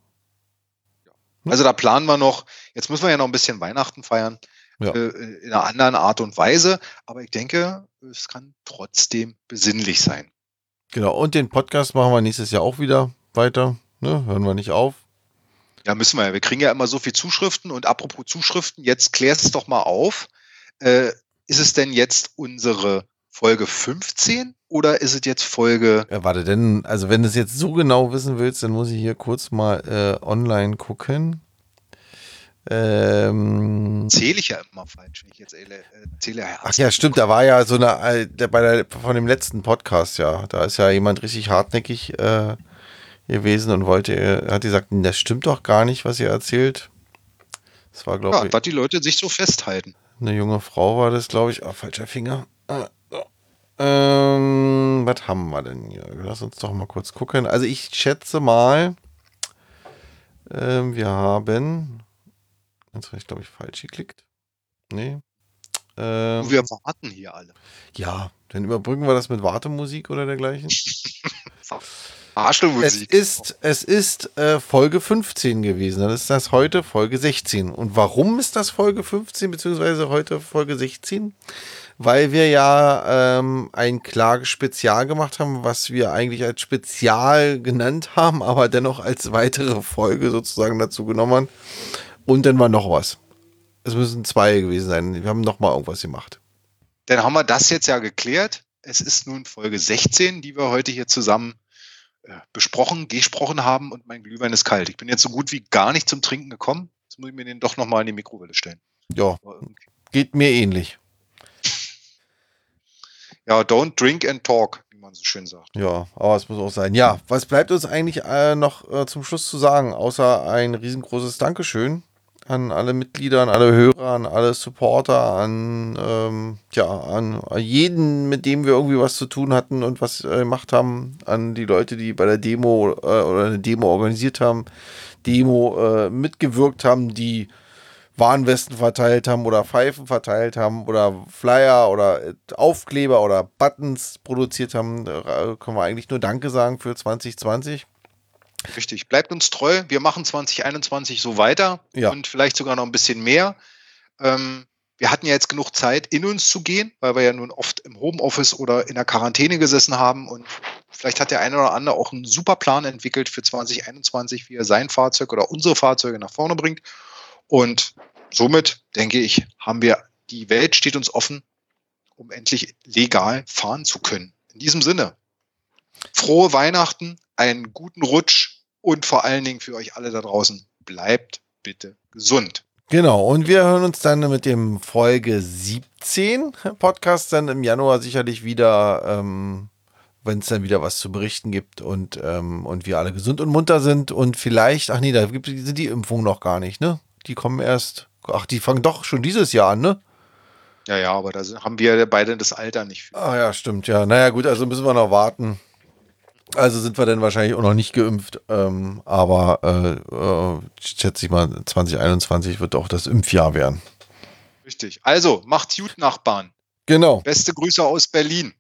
Also da planen wir noch, jetzt müssen wir ja noch ein bisschen Weihnachten feiern, ja. äh, in einer anderen Art und Weise, aber ich denke, es kann trotzdem besinnlich sein. Genau, und den Podcast machen wir nächstes Jahr auch wieder weiter, ne? hören wir nicht auf. Ja, müssen wir ja. Wir kriegen ja immer so viel Zuschriften und apropos Zuschriften, jetzt klärst es doch mal auf. Äh, ist es denn jetzt unsere Folge 15 oder ist es jetzt Folge. Ja, warte, denn, also wenn du es jetzt so genau wissen willst, dann muss ich hier kurz mal äh, online gucken. Ähm, zähle ich ja immer falsch, wenn ich jetzt äh, zähle. Ach ja, stimmt, da war ja so eine, äh, bei der, von dem letzten Podcast, ja, da ist ja jemand richtig hartnäckig äh, gewesen und wollte, hat gesagt, das stimmt doch gar nicht, was ihr erzählt. Das war, glaube ja, ich. dass die Leute sich so festhalten. Eine junge Frau war das, glaube ich. Ah, falscher Finger. Ah, so. ähm, was haben wir denn hier? Lass uns doch mal kurz gucken. Also ich schätze mal, ähm, wir haben. Jetzt habe ich, glaube ich, falsch geklickt. Nee. Ähm, wir warten hier alle. Ja, dann überbrücken wir das mit Wartemusik oder dergleichen. Arschlochmusik. Es ist, es ist äh, Folge 15 gewesen. Dann ist das heute Folge 16. Und warum ist das Folge 15 beziehungsweise heute Folge 16? Weil wir ja ähm, ein Klagespezial gemacht haben, was wir eigentlich als Spezial genannt haben, aber dennoch als weitere Folge sozusagen dazu genommen haben. Und dann war noch was. Es müssen zwei gewesen sein. Wir haben noch mal irgendwas gemacht. Dann haben wir das jetzt ja geklärt. Es ist nun Folge 16, die wir heute hier zusammen besprochen, gesprochen haben und mein Glühwein ist kalt. Ich bin jetzt so gut wie gar nicht zum Trinken gekommen. Jetzt muss ich mir den doch nochmal in die Mikrowelle stellen. Ja, geht mir ähnlich. Ja, don't drink and talk, wie man so schön sagt. Ja, aber es muss auch sein. Ja, was bleibt uns eigentlich äh, noch äh, zum Schluss zu sagen, außer ein riesengroßes Dankeschön an alle Mitglieder, an alle Hörer, an alle Supporter, an, ähm, ja, an jeden, mit dem wir irgendwie was zu tun hatten und was äh, gemacht haben, an die Leute, die bei der Demo äh, oder eine Demo organisiert haben, Demo äh, mitgewirkt haben, die Warnwesten verteilt haben oder Pfeifen verteilt haben oder Flyer oder äh, Aufkleber oder Buttons produziert haben, da können wir eigentlich nur Danke sagen für 2020. Richtig. Bleibt uns treu. Wir machen 2021 so weiter ja. und vielleicht sogar noch ein bisschen mehr. Ähm, wir hatten ja jetzt genug Zeit, in uns zu gehen, weil wir ja nun oft im Homeoffice oder in der Quarantäne gesessen haben. Und vielleicht hat der eine oder andere auch einen super Plan entwickelt für 2021, wie er sein Fahrzeug oder unsere Fahrzeuge nach vorne bringt. Und somit, denke ich, haben wir, die Welt steht uns offen, um endlich legal fahren zu können. In diesem Sinne, frohe Weihnachten, einen guten Rutsch und vor allen Dingen für euch alle da draußen, bleibt bitte gesund. Genau, und wir hören uns dann mit dem Folge 17 Podcast dann im Januar sicherlich wieder. Ähm, wenn es dann wieder was zu berichten gibt und, ähm, und wir alle gesund und munter sind und vielleicht, ach nee, da gibt, sind die Impfungen noch gar nicht, ne? Die kommen erst, ach, die fangen doch schon dieses Jahr an, ne? Ja, ja, aber da haben wir beide das Alter nicht für. Ah ja, stimmt, ja. Naja, gut, also müssen wir noch warten. Also sind wir dann wahrscheinlich auch noch nicht geimpft, ähm, aber äh, äh, schätze ich mal, 2021 wird auch das Impfjahr werden. Richtig. Also, macht's gut, Nachbarn. Genau. Beste Grüße aus Berlin.